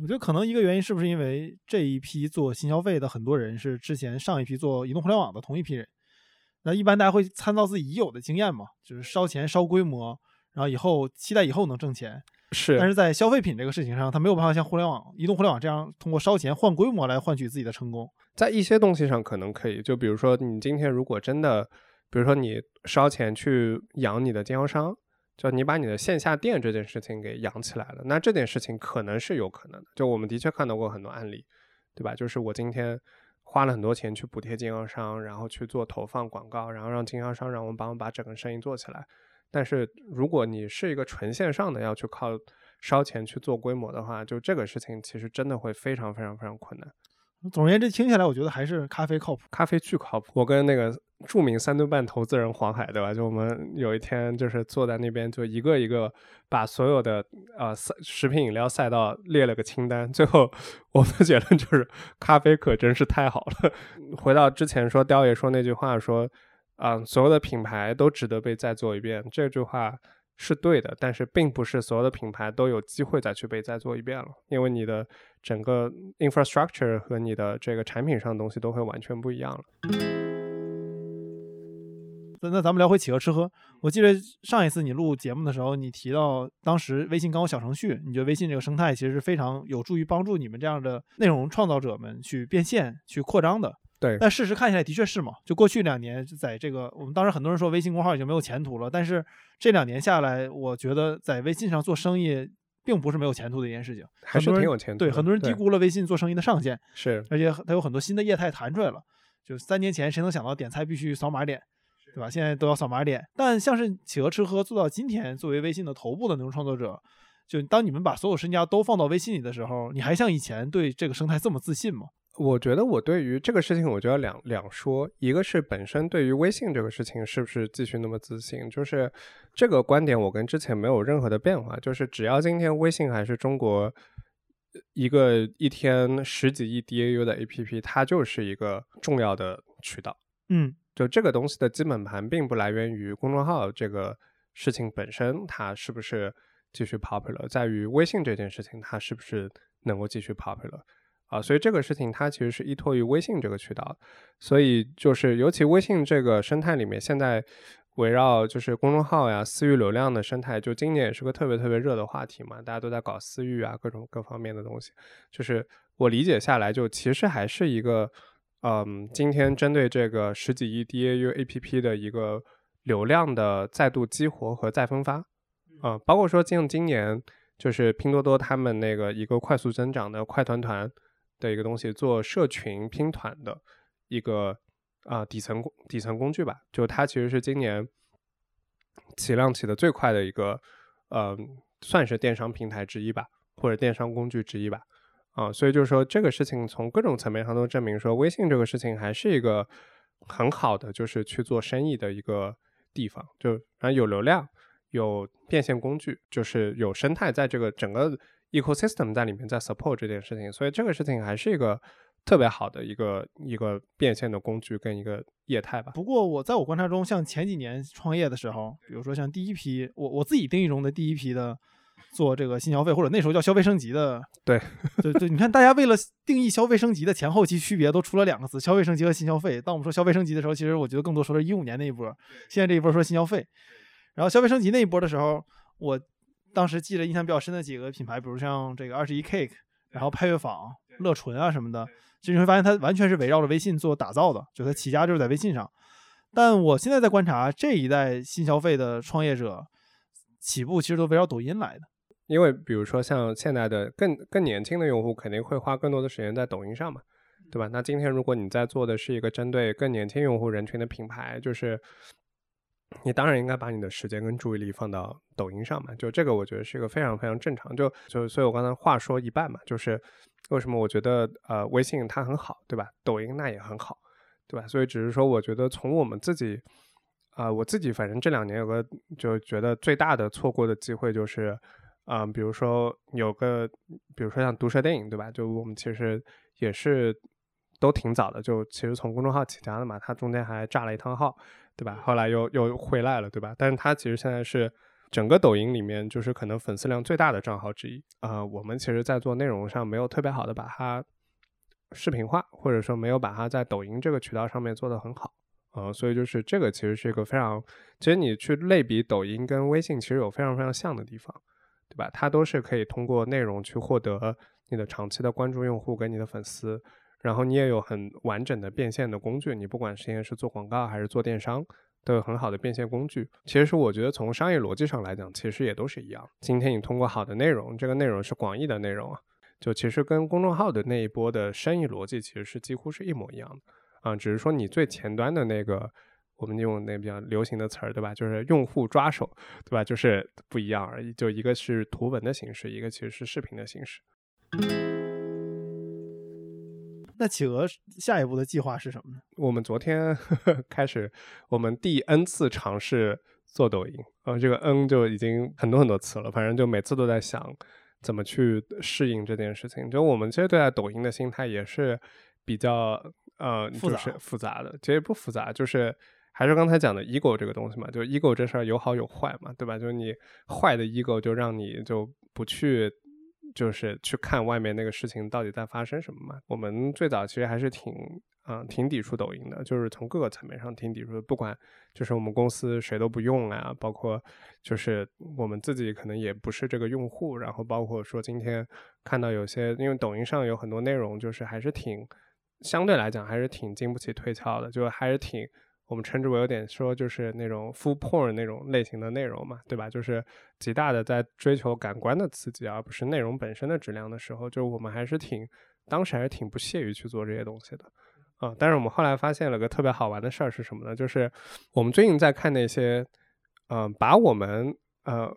S1: 我觉得可能一个原因是不是因为这一批做新消费的很多人是之前上一批做移动互联网的同一批人，那一般大家会参照自己已有的经验嘛，就是烧钱烧规模。然后以后期待以后能挣钱，
S2: 是，
S1: 但是在消费品这个事情上，它没有办法像互联网、移动互联网这样通过烧钱换规模来换取自己的成功。
S2: 在一些东西上可能可以，就比如说你今天如果真的，比如说你烧钱去养你的经销商，就你把你的线下店这件事情给养起来了，那这件事情可能是有可能的。就我们的确看到过很多案例，对吧？就是我今天。花了很多钱去补贴经销商，然后去做投放广告，然后让经销商让我们帮我们把整个生意做起来。但是如果你是一个纯线上的，要去靠烧钱去做规模的话，就这个事情其实真的会非常非常非常困难。
S1: 总而言之，听起来，我觉得还是咖啡靠谱。
S2: 咖啡巨靠谱。我跟那个著名三顿半投资人黄海，对吧？就我们有一天就是坐在那边，就一个一个把所有的呃赛食品饮料赛道列了个清单。最后 <laughs> 我的结论就是，咖啡可真是太好了。<laughs> 回到之前说雕爷说那句话，说啊，所有的品牌都值得被再做一遍。这句话。是对的，但是并不是所有的品牌都有机会再去被再做一遍了，因为你的整个 infrastructure 和你的这个产品上的东西都会完全不一样了。
S1: 那那咱们聊回企鹅吃喝，我记得上一次你录节目的时候，你提到当时微信刚有小程序，你觉得微信这个生态其实是非常有助于帮助你们这样的内容创造者们去变现、去扩张的。
S2: 对，
S1: 但事实看起来的确是嘛。就过去两年，在这个我们当时很多人说微信公号已经没有前途了，但是这两年下来，我觉得在微信上做生意并不是没有前途的一件事情，
S2: 还是挺有前途。
S1: 对，很多人低估了微信做生意的上限。
S2: 是，
S1: 而且它有很多新的业态弹出来了。就三年前谁能想到点菜必须扫码点，对吧？现在都要扫码点。但像是企鹅吃喝做到今天，作为微信的头部的内容创作者，就当你们把所有身家都放到微信里的时候，你还像以前对这个生态这么自信吗？
S2: 我觉得我对于这个事情，我觉得两两说，一个是本身对于微信这个事情是不是继续那么自信，就是这个观点我跟之前没有任何的变化，就是只要今天微信还是中国一个一天十几亿 DAU 的 APP，它就是一个重要的渠道。
S1: 嗯，
S2: 就这个东西的基本盘并不来源于公众号这个事情本身，它是不是继续 popular，在于微信这件事情它是不是能够继续 popular。啊，所以这个事情它其实是依托于微信这个渠道，所以就是尤其微信这个生态里面，现在围绕就是公众号呀、私域流量的生态，就今年也是个特别特别热的话题嘛，大家都在搞私域啊，各种各方面的东西。就是我理解下来，就其实还是一个，嗯，今天针对这个十几亿 DAU APP 的一个流量的再度激活和再分发，啊，包括说像今年就是拼多多他们那个一个快速增长的快团团。的一个东西，做社群拼团的一个啊底层底层工具吧，就它其实是今年起量起的最快的一个，呃，算是电商平台之一吧，或者电商工具之一吧，啊，所以就是说这个事情从各种层面上都证明说，微信这个事情还是一个很好的就是去做生意的一个地方，就反正有流量，有变现工具，就是有生态在这个整个。Ecosystem 在里面在 support 这件事情，所以这个事情还是一个特别好的一个一个变现的工具跟一个业态吧。
S1: 不过我在我观察中，像前几年创业的时候，比如说像第一批我我自己定义中的第一批的做这个新消费或者那时候叫消费升级的，
S2: 对
S1: 对对，<laughs> 你看大家为了定义消费升级的前后期区别，都出了两个词：消费升级和新消费。当我们说消费升级的时候，其实我觉得更多说的是一五年那一波，现在这一波说新消费。然后消费升级那一波的时候，我。当时记得印象比较深的几个品牌，比如像这个二十一 Cake，然后派乐坊、乐纯啊什么的，其实你会发现它完全是围绕着微信做打造的，就它起家就是在微信上。但我现在在观察这一代新消费的创业者起步，其实都围绕抖音来的。
S2: 因为比如说像现在的更更年轻的用户，肯定会花更多的时间在抖音上嘛，对吧？那今天如果你在做的是一个针对更年轻用户人群的品牌，就是你当然应该把你的时间跟注意力放到抖音上嘛，就这个我觉得是一个非常非常正常，就就所以我刚才话说一半嘛，就是为什么我觉得呃微信它很好，对吧？抖音那也很好，对吧？所以只是说我觉得从我们自己啊，我自己反正这两年有个就觉得最大的错过的机会就是，嗯，比如说有个比如说像毒舌电影，对吧？就我们其实也是都挺早的，就其实从公众号起家的嘛，它中间还炸了一趟号。对吧？后来又又回来了，对吧？但是它其实现在是整个抖音里面就是可能粉丝量最大的账号之一啊。我们其实，在做内容上没有特别好的把它视频化，或者说没有把它在抖音这个渠道上面做得很好啊。所以就是这个其实是一个非常，其实你去类比抖音跟微信，其实有非常非常像的地方，对吧？它都是可以通过内容去获得你的长期的关注用户跟你的粉丝。然后你也有很完整的变现的工具，你不管现在是做广告还是做电商，都有很好的变现工具。其实我觉得从商业逻辑上来讲，其实也都是一样。今天你通过好的内容，这个内容是广义的内容啊，就其实跟公众号的那一波的生意逻辑其实是几乎是一模一样的啊，只是说你最前端的那个，我们用那比较流行的词儿，对吧？就是用户抓手，对吧？就是不一样而已。就一个是图文的形式，一个其实是视频的形式。
S1: 那企鹅下一步的计划是什么呢？
S2: 我们昨天 <laughs> 开始，我们第 N 次尝试做抖音，呃，这个 N 就已经很多很多次了，反正就每次都在想。怎么去适应这件事情？就我们其实对待抖音的心态也是比较呃，就是复杂的。其实不复杂，就是还是刚才讲的 ego 这个东西嘛。就 ego 这事儿有好有坏嘛，对吧？就是你坏的 ego 就让你就不去，就是去看外面那个事情到底在发生什么嘛。我们最早其实还是挺。啊，挺抵触抖音的，就是从各个层面上挺抵触。不管就是我们公司谁都不用啊，包括就是我们自己可能也不是这个用户。然后包括说今天看到有些，因为抖音上有很多内容，就是还是挺相对来讲还是挺经不起推敲的，就还是挺我们称之为有点说就是那种 full porn 那种类型的内容嘛，对吧？就是极大的在追求感官的刺激，而不是内容本身的质量的时候，就我们还是挺当时还是挺不屑于去做这些东西的。啊！但是我们后来发现了个特别好玩的事儿是什么呢？就是我们最近在看那些，嗯，把我们呃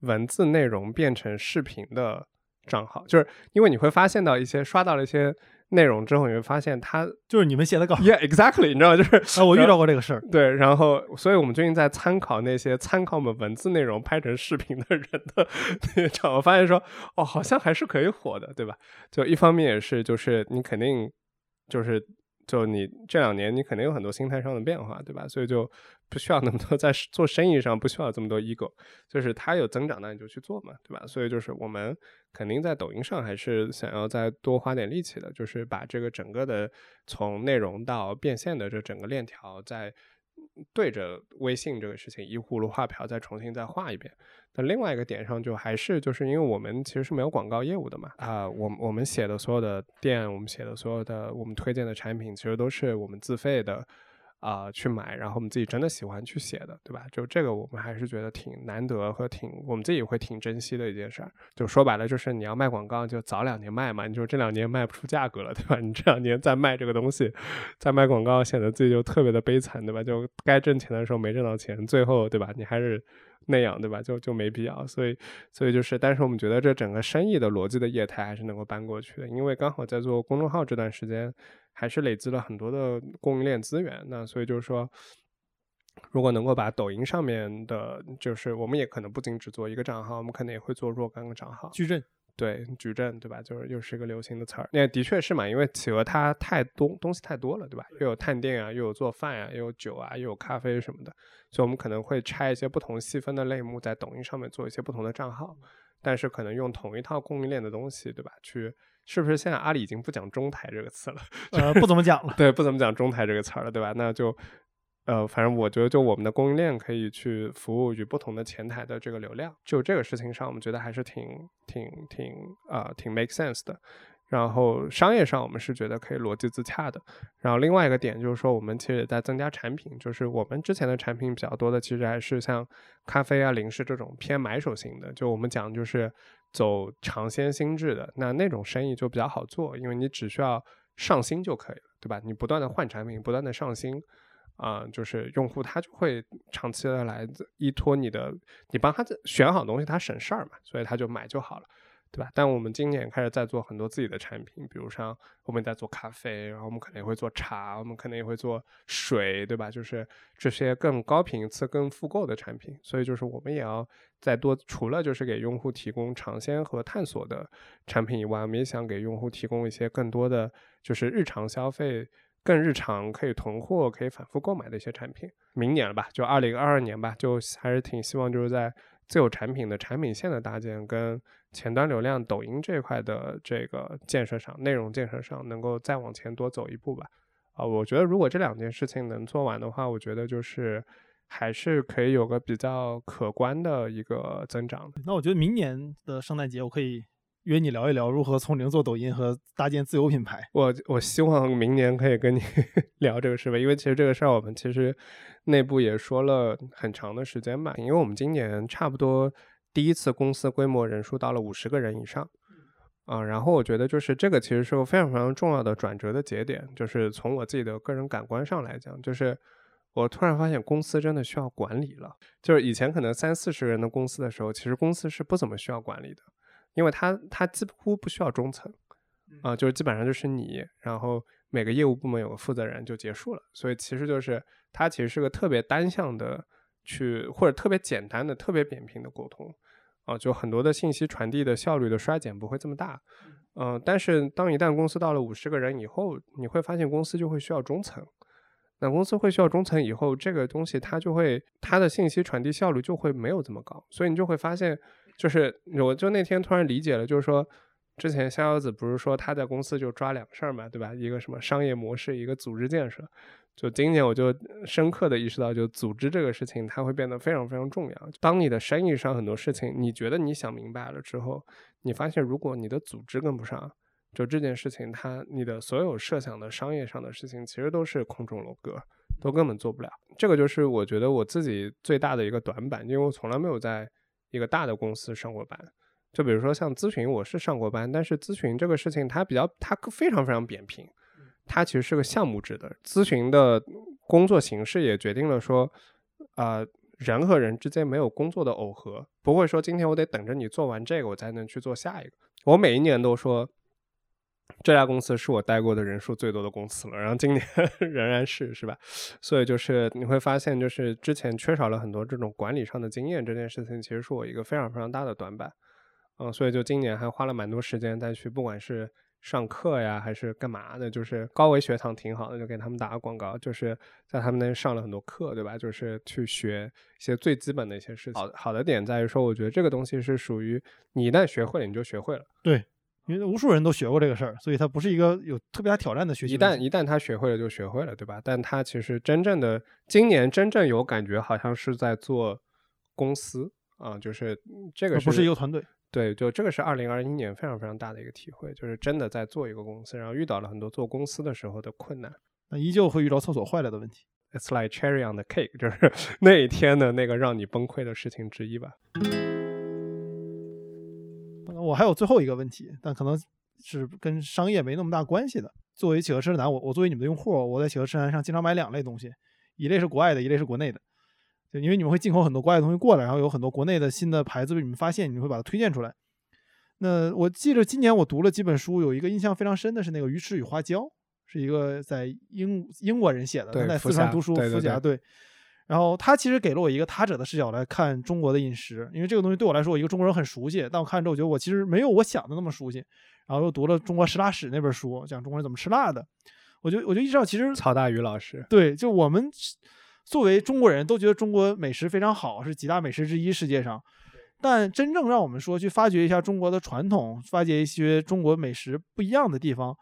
S2: 文字内容变成视频的账号，就是因为你会发现到一些刷到了一些内容之后，你会发现它
S1: 就是你们写的稿。
S2: Yeah，exactly，你知道吗？就是
S1: 啊，我遇到过这个事儿。
S2: 对，然后所以我们最近在参考那些参考我们文字内容拍成视频的人的那些账，我发现说哦，好像还是可以火的，对吧？就一方面也是，就是你肯定就是。就你这两年，你肯定有很多心态上的变化，对吧？所以就不需要那么多在做生意上不需要这么多 ego，就是它有增长，那你就去做嘛，对吧？所以就是我们肯定在抖音上还是想要再多花点力气的，就是把这个整个的从内容到变现的这整个链条在。对着微信这个事情一葫芦画瓢，再重新再画一遍。但另外一个点上，就还是就是因为我们其实是没有广告业务的嘛，啊，我我们写的所有的店，我们写的所有的我们推荐的产品，其实都是我们自费的。啊，去买，然后我们自己真的喜欢去写的，对吧？就这个，我们还是觉得挺难得和挺我们自己会挺珍惜的一件事儿。就说白了，就是你要卖广告，就早两年卖嘛。你就这两年卖不出价格了，对吧？你这两年再卖这个东西，再卖广告，显得自己就特别的悲惨，对吧？就该挣钱的时候没挣到钱，最后，对吧？你还是那样，对吧？就就没必要。所以，所以就是，但是我们觉得这整个生意的逻辑的业态还是能够搬过去的，因为刚好在做公众号这段时间。还是累积了很多的供应链资源，那所以就是说，如果能够把抖音上面的，就是我们也可能不仅只做一个账号，我们可能也会做若干个账号。
S1: 矩阵，
S2: 对，矩阵，对吧？就是又是一个流行的词儿。那的确是嘛，因为企鹅它太多东西太多了，对吧？又有探店啊，又有做饭啊，又有酒啊，又有咖啡什么的，所以我们可能会拆一些不同细分的类目，在抖音上面做一些不同的账号，但是可能用同一套供应链的东西，对吧？去。是不是现在阿里已经不讲中台这个词了？
S1: 呃，不怎么讲了。
S2: 对，不怎么讲中台这个词了，对吧？那就，呃，反正我觉得，就我们的供应链可以去服务于不同的前台的这个流量，就这个事情上，我们觉得还是挺、挺、挺啊，挺 make sense 的。然后商业上，我们是觉得可以逻辑自洽的。然后另外一个点就是说，我们其实也在增加产品，就是我们之前的产品比较多的，其实还是像咖啡啊、零食这种偏买手型的。就我们讲就是。走尝鲜心智的那那种生意就比较好做，因为你只需要上新就可以了，对吧？你不断的换产品，不断的上新，啊，就是用户他就会长期的来依托你的，你帮他选好东西，他省事儿嘛，所以他就买就好了。对吧？但我们今年开始在做很多自己的产品，比如像我们在做咖啡，然后我们可能也会做茶，我们可能也会做水，对吧？就是这些更高频次、更复购的产品。所以就是我们也要再多，除了就是给用户提供尝鲜和探索的产品以外，我们也想给用户提供一些更多的就是日常消费、更日常可以囤货、可以反复购买的一些产品。明年了吧？就二零二二年吧，就还是挺希望就是在自有产品的产品线的搭建跟。前端流量，抖音这块的这个建设上，内容建设上，能够再往前多走一步吧。啊，我觉得如果这两件事情能做完的话，我觉得就是还是可以有个比较可观的一个增长。
S1: 那我觉得明年的圣诞节，我可以约你聊一聊如何从零做抖音和搭建自有品牌。
S2: 我我希望明年可以跟你 <laughs> 聊这个事吧，因为其实这个事儿我们其实内部也说了很长的时间吧，因为我们今年差不多。第一次公司规模人数到了五十个人以上，啊，然后我觉得就是这个其实是个非常非常重要的转折的节点，就是从我自己的个人感官上来讲，就是我突然发现公司真的需要管理了。就是以前可能三四十人的公司的时候，其实公司是不怎么需要管理的，因为它它几乎不需要中层，啊，就是基本上就是你，然后每个业务部门有个负责人就结束了，所以其实就是它其实是个特别单向的去或者特别简单的、特别扁平的沟通。啊，就很多的信息传递的效率的衰减不会这么大，嗯，但是当一旦公司到了五十个人以后，你会发现公司就会需要中层，那公司会需要中层以后，这个东西它就会它的信息传递效率就会没有这么高，所以你就会发现，就是我就那天突然理解了，就是说之前逍遥子不是说他在公司就抓两个事儿嘛，对吧？一个什么商业模式，一个组织建设。就今年我就深刻的意识到，就组织这个事情，它会变得非常非常重要。当你的生意上很多事情，你觉得你想明白了之后，你发现如果你的组织跟不上，就这件事情，它你的所有设想的商业上的事情，其实都是空中楼阁，都根本做不了。这个就是我觉得我自己最大的一个短板，因为我从来没有在一个大的公司上过班。就比如说像咨询，我是上过班，但是咨询这个事情，它比较它非常非常扁平。它其实是个项目制的咨询的工作形式，也决定了说，啊，人和人之间没有工作的耦合，不会说今天我得等着你做完这个，我才能去做下一个。我每一年都说，这家公司是我待过的人数最多的公司了，然后今年 <laughs> 仍然是，是吧？所以就是你会发现，就是之前缺少了很多这种管理上的经验，这件事情其实是我一个非常非常大的短板。嗯，所以就今年还花了蛮多时间再去，不管是。上课呀，还是干嘛的？就是高维学堂挺好的，就给他们打个广告，就是在他们那上了很多课，对吧？就是去学一些最基本的一些事情。好好的点在于说，我觉得这个东西是属于你一旦学会了，你就学会了。
S1: 对，因为无数人都学过这个事儿，所以它不是一个有特别大挑战的学习。
S2: 一旦一旦他学会了，就学会了，对吧？但他其实真正的今年真正有感觉，好像是在做公司啊，就是这个
S1: 不是一个团队。
S2: 对，就这个是二零二一年非常非常大的一个体会，就是真的在做一个公司，然后遇到了很多做公司的时候的困难，
S1: 那依旧会遇到厕所坏了的问题。
S2: It's like cherry on the cake，就是 <laughs> 那一天的那个让你崩溃的事情之一吧。
S1: 我还有最后一个问题，但可能是跟商业没那么大关系的。作为企鹅车南，我我作为你们的用户，我在企鹅车南上经常买两类东西，一类是国外的，一类是国内的。就因为你们会进口很多国外的东西过来，然后有很多国内的新的牌子被你们发现，你们会把它推荐出来。那我记得今年我读了几本书，有一个印象非常深的是那个《鱼翅与花椒》，是一个在英英国人写的，他在四川读书，
S2: 福
S1: 甲对。然后他其实给了我一个他者的视角来看中国的饮食，因为这个东西对我来说，我一个中国人很熟悉，但我看之后我觉得我其实没有我想的那么熟悉。然后又读了《中国食辣史》那本书，讲中国人怎么吃辣的，我就我就意识到其实
S2: 曹大宇老师
S1: 对，就我们。作为中国人都觉得中国美食非常好，是几大美食之一世界上，但真正让我们说去发掘一下中国的传统，发掘一些中国美食不一样的地方，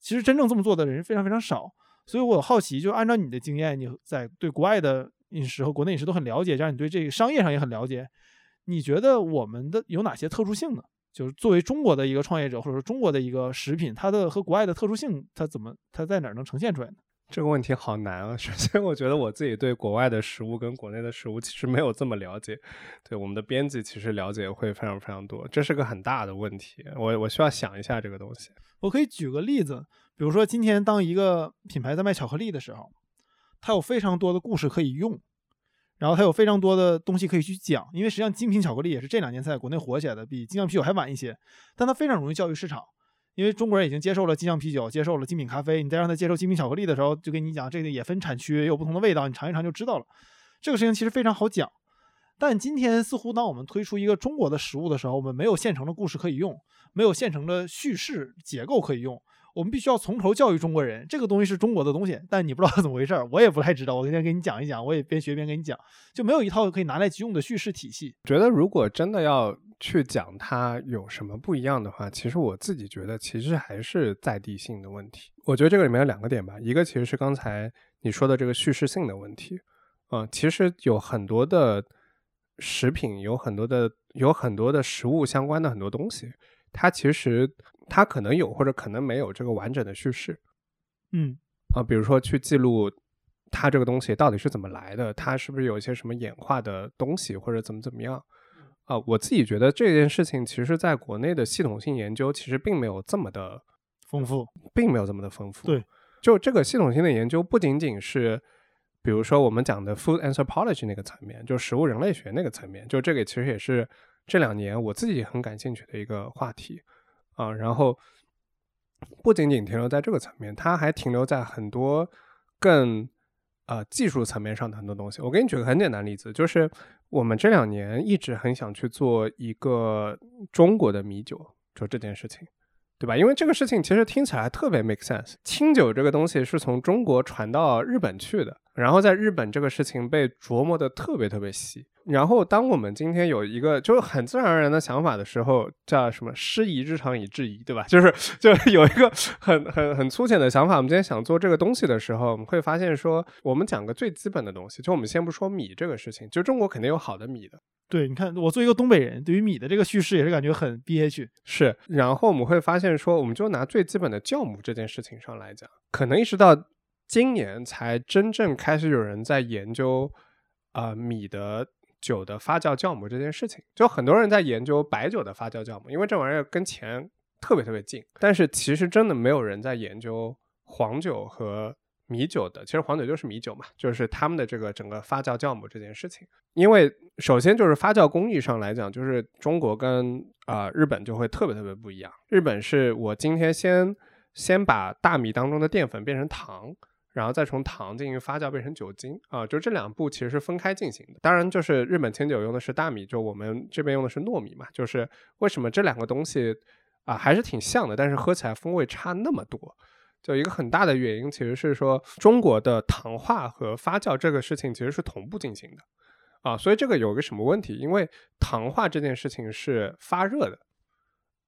S1: 其实真正这么做的人非常非常少。所以我好奇，就按照你的经验，你在对国外的饮食和国内饮食都很了解，加上你对这个商业上也很了解，你觉得我们的有哪些特殊性呢？就是作为中国的一个创业者，或者说中国的一个食品，它的和国外的特殊性，它怎么它在哪儿能呈现出来呢？
S2: 这个问题好难啊！<laughs> 首先，我觉得我自己对国外的食物跟国内的食物其实没有这么了解。对我们的编辑，其实了解会非常非常多，这是个很大的问题。我我需要想一下这个东西。
S1: 我可以举个例子，比如说今天当一个品牌在卖巧克力的时候，它有非常多的故事可以用，然后它有非常多的东西可以去讲。因为实际上精品巧克力也是这两年在国内火起来的，比精酿啤酒还晚一些，但它非常容易教育市场。因为中国人已经接受了精酿啤酒，接受了精品咖啡，你再让他接受精品巧克力的时候，就跟你讲这个也分产区，也有不同的味道，你尝一尝就知道了。这个事情其实非常好讲，但今天似乎当我们推出一个中国的食物的时候，我们没有现成的故事可以用，没有现成的叙事结构可以用，我们必须要从头教育中国人，这个东西是中国的东西，但你不知道怎么回事儿，我也不太知道。我今天给你讲一讲，我也边学边给你讲，就没有一套可以拿来即用的叙事体系。
S2: 觉得如果真的要。去讲它有什么不一样的话，其实我自己觉得，其实还是在地性的问题。我觉得这个里面有两个点吧，一个其实是刚才你说的这个叙事性的问题，啊，其实有很多的食品，有很多的有很多的食物相关的很多东西，它其实它可能有或者可能没有这个完整的叙事，
S1: 嗯，
S2: 啊，比如说去记录它这个东西到底是怎么来的，它是不是有一些什么演化的东西，或者怎么怎么样。啊，我自己觉得这件事情其实在国内的系统性研究其实并没有这么的
S1: 丰富，
S2: 并没有这么的丰富。
S1: 对，
S2: 就这个系统性的研究不仅仅是，比如说我们讲的 food anthropology 那个层面，就食物人类学那个层面，就这个其实也是这两年我自己很感兴趣的一个话题啊。然后不仅仅停留在这个层面，它还停留在很多更呃技术层面上的很多东西。我给你举个很简单例子，就是我们这两年一直很想去做一个中国的米酒，就这件事情。对吧？因为这个事情其实听起来特别 make sense。清酒这个东西是从中国传到日本去的，然后在日本这个事情被琢磨的特别特别细。然后当我们今天有一个就是很自然而然的想法的时候，叫什么“师夷之长以制夷”，对吧？<laughs> 就是就是有一个很很很粗浅的想法。我们今天想做这个东西的时候，我们会发现说，我们讲个最基本的东西，就我们先不说米这个事情，就中国肯定有好的米的。
S1: 对，你看，我作为一个东北人，对于米的这个叙事也是感觉很憋屈。
S2: 是，然后我们会发现说，我们就拿最基本的酵母这件事情上来讲，可能意识到今年才真正开始有人在研究啊米的酒的发酵酵母这件事情。就很多人在研究白酒的发酵酵母，因为这玩意儿跟钱特别特别近。但是其实真的没有人在研究黄酒和。米酒的，其实黄酒就是米酒嘛，就是他们的这个整个发酵酵母这件事情。因为首先就是发酵工艺上来讲，就是中国跟啊日本就会特别特别不一样。日本是我今天先先把大米当中的淀粉变成糖，然后再从糖进行发酵变成酒精啊，就这两步其实是分开进行的。当然，就是日本清酒用的是大米，就我们这边用的是糯米嘛。就是为什么这两个东西啊还是挺像的，但是喝起来风味差那么多？就一个很大的原因，其实是说中国的糖化和发酵这个事情其实是同步进行的，啊，所以这个有个什么问题？因为糖化这件事情是发热的，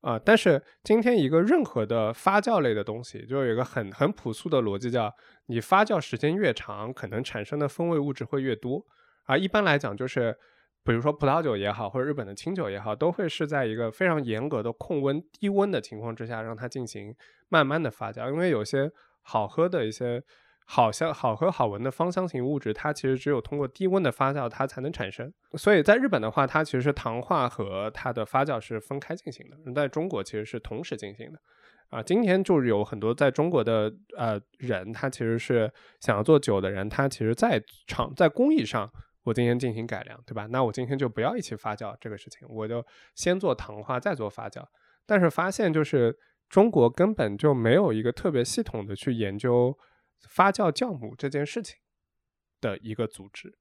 S2: 啊，但是今天一个任何的发酵类的东西，就有一个很很朴素的逻辑，叫你发酵时间越长，可能产生的风味物质会越多，啊，一般来讲就是。比如说葡萄酒也好，或者日本的清酒也好，都会是在一个非常严格的控温、低温的情况之下，让它进行慢慢的发酵。因为有些好喝的一些好香、好喝、好闻的芳香型物质，它其实只有通过低温的发酵，它才能产生。所以在日本的话，它其实是糖化和它的发酵是分开进行的；在中国其实是同时进行的。啊，今天就是有很多在中国的呃人，他其实是想要做酒的人，他其实在厂在工艺上。我今天进行改良，对吧？那我今天就不要一起发酵这个事情，我就先做糖化，再做发酵。但是发现就是中国根本就没有一个特别系统的去研究发酵酵母这件事情的一个组织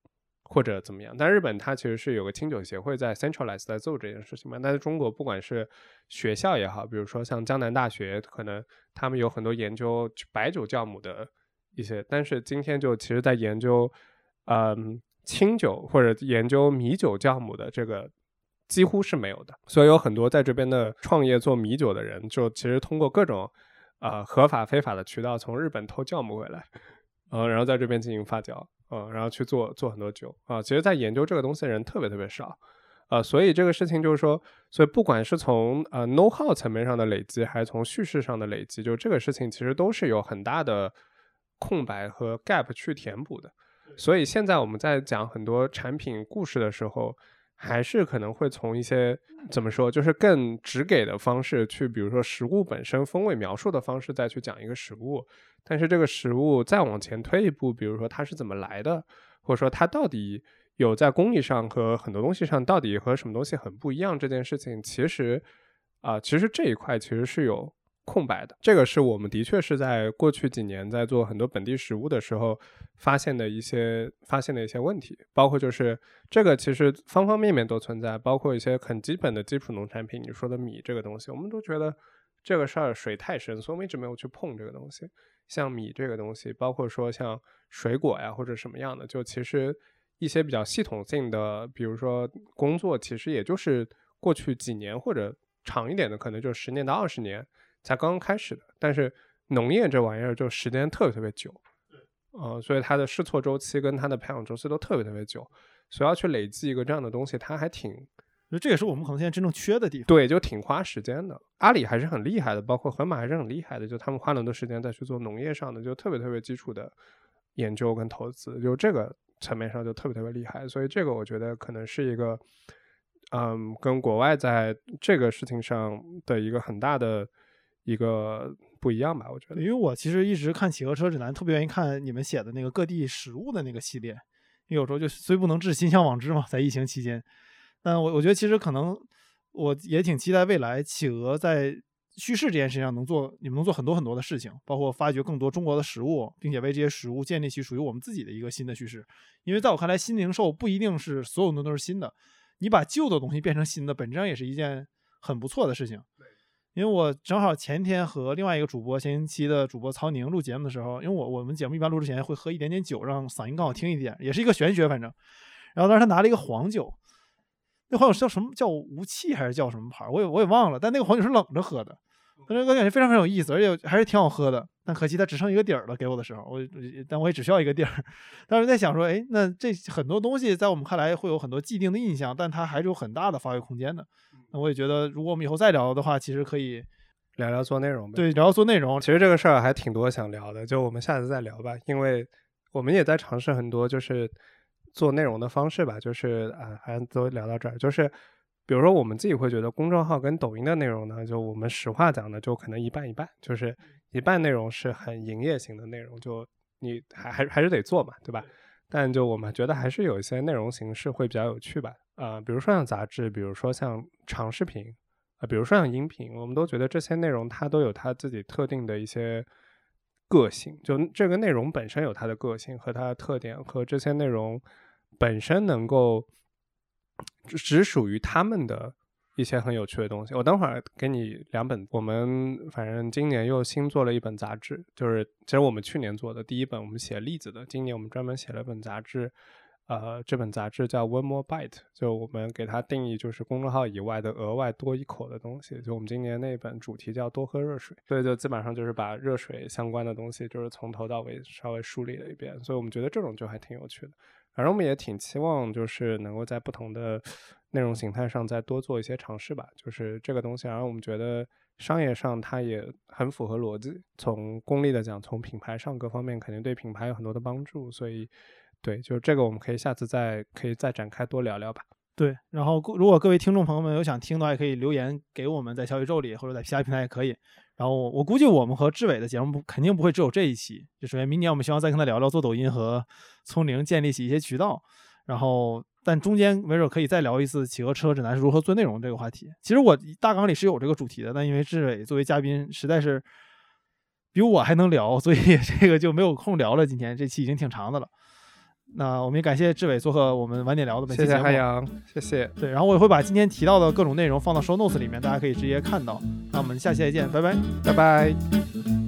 S2: 或者怎么样。但日本它其实是有个清酒协会在 centralize 在做这件事情嘛。但是中国不管是学校也好，比如说像江南大学，可能他们有很多研究白酒酵母的一些，但是今天就其实在研究，嗯。清酒或者研究米酒酵母的这个几乎是没有的，所以有很多在这边的创业做米酒的人，就其实通过各种啊合法非法的渠道从日本偷酵母回来，呃，然后在这边进行发酵，嗯，然后去做做很多酒啊。其实，在研究这个东西的人特别特别少，啊，所以这个事情就是说，所以不管是从呃 know how 层面上的累积，还是从叙事上的累积，就这个事情其实都是有很大的空白和 gap 去填补的。所以现在我们在讲很多产品故事的时候，还是可能会从一些怎么说，就是更直给的方式去，比如说食物本身风味描述的方式再去讲一个食物。但是这个食物再往前推一步，比如说它是怎么来的，或者说它到底有在工艺上和很多东西上到底和什么东西很不一样这件事情，其实啊，其实这一块其实是有。空白的，这个是我们的确是在过去几年在做很多本地食物的时候发现的一些发现的一些问题，包括就是这个其实方方面面都存在，包括一些很基本的基础农产品，你说的米这个东西，我们都觉得这个事儿水太深，所以我们一直没有去碰这个东西。像米这个东西，包括说像水果呀或者什么样的，就其实一些比较系统性的，比如说工作，其实也就是过去几年或者长一点的，可能就十年到二十年。才刚刚开始的，但是农业这玩意儿就时间特别特别久，呃，所以它的试错周期跟它的培养周期都特别特别久，所以要去累积一个这样的东西，它还挺，
S1: 那这也是我们可能现在真正缺的地方。
S2: 对，就挺花时间的。阿里还是很厉害的，包括盒马还是很厉害的，就他们花很多时间再去做农业上的，就特别特别基础的研究跟投资，就这个层面上就特别特别厉害。所以这个我觉得可能是一个嗯，跟国外在这个事情上的一个很大的一个不一样吧，我觉得。
S1: 因为我其实一直看企鹅车指南，特别愿意看你们写的那个各地食物的那个系列，因为有时候就虽不能至，心向往之嘛，在疫情期间。但我我觉得其实可能我也挺期待未来企鹅在叙事这件事情上能做，你们能做很多很多的事情，包括发掘更多中国的食物，并且为这些食物建立起属于我们自己的一个新的叙事。因为在我看来，新零售不一定是所有的都是新的。你把旧的东西变成新的，本质上也是一件很不错的事情。因为我正好前天和另外一个主播，前星期的主播曹宁录节目的时候，因为我我们节目一般录之前会喝一点点酒，让嗓音更好听一点，也是一个玄学，反正。然后当时他拿了一个黄酒，那黄酒叫什么叫无气还是叫什么牌？我也我也忘了，但那个黄酒是冷着喝的。反正我感觉非常很有意思，而且还是挺好喝的。但可惜它只剩一个底儿了，给我的时候，我但我也只需要一个底儿。<laughs> 当时在想说，哎，那这很多东西在我们看来会有很多既定的印象，但它还是有很大的发挥空间的。那我也觉得，如果我们以后再聊的话，其实可以
S2: 聊聊做内容。
S1: 对，聊聊做内容。
S2: 其实这个事儿还挺多想聊的，就我们下次再聊吧。因为我们也在尝试很多，就是做内容的方式吧。就是啊，还都聊到这儿，就是。比如说，我们自己会觉得公众号跟抖音的内容呢，就我们实话讲的，就可能一半一半，就是一半内容是很营业型的内容，就你还还还是得做嘛，对吧？但就我们觉得还是有一些内容形式会比较有趣吧，啊，比如说像杂志，比如说像长视频，啊，比如说像音频，我们都觉得这些内容它都有它自己特定的一些个性，就这个内容本身有它的个性和它的特点，和这些内容本身能够。只属于他们的一些很有趣的东西。我等会儿给你两本，我们反正今年又新做了一本杂志，就是其实我们去年做的第一本，我们写例子的。今年我们专门写了本杂志，呃，这本杂志叫 One More Bite，就我们给它定义就是公众号以外的额外多一口的东西。就我们今年那本主题叫多喝热水，所以就基本上就是把热水相关的东西，就是从头到尾稍微梳理了一遍。所以我们觉得这种就还挺有趣的。反正我们也挺期望，就是能够在不同的内容形态上再多做一些尝试吧。就是这个东西，然后我们觉得商业上它也很符合逻辑。从功利的讲，从品牌上各方面肯定对品牌有很多的帮助。所以，对，就是这个我们可以下次再可以再展开多聊聊吧。
S1: 对，然后如果各位听众朋友们有想听的话，也可以留言给我们，在小宇宙里或者在其他平台也可以。然后我估计我们和志伟的节目肯定不会只有这一期，就首先明年我们希望再跟他聊聊做抖音和从零建立起一些渠道，然后但中间没准可以再聊一次企鹅车指南是如何做内容这个话题。其实我大纲里是有这个主题的，但因为志伟作为嘉宾实在是比我还能聊，所以 <laughs> 这个就没有空聊了。今天这期已经挺长的了。那我们也感谢志伟做客我们晚点聊的本期节目。
S2: 谢谢海洋，谢谢。
S1: 对，然后我也会把今天提到的各种内容放到 show notes 里面，大家可以直接看到。那我们下期再见，拜拜，
S2: 拜拜。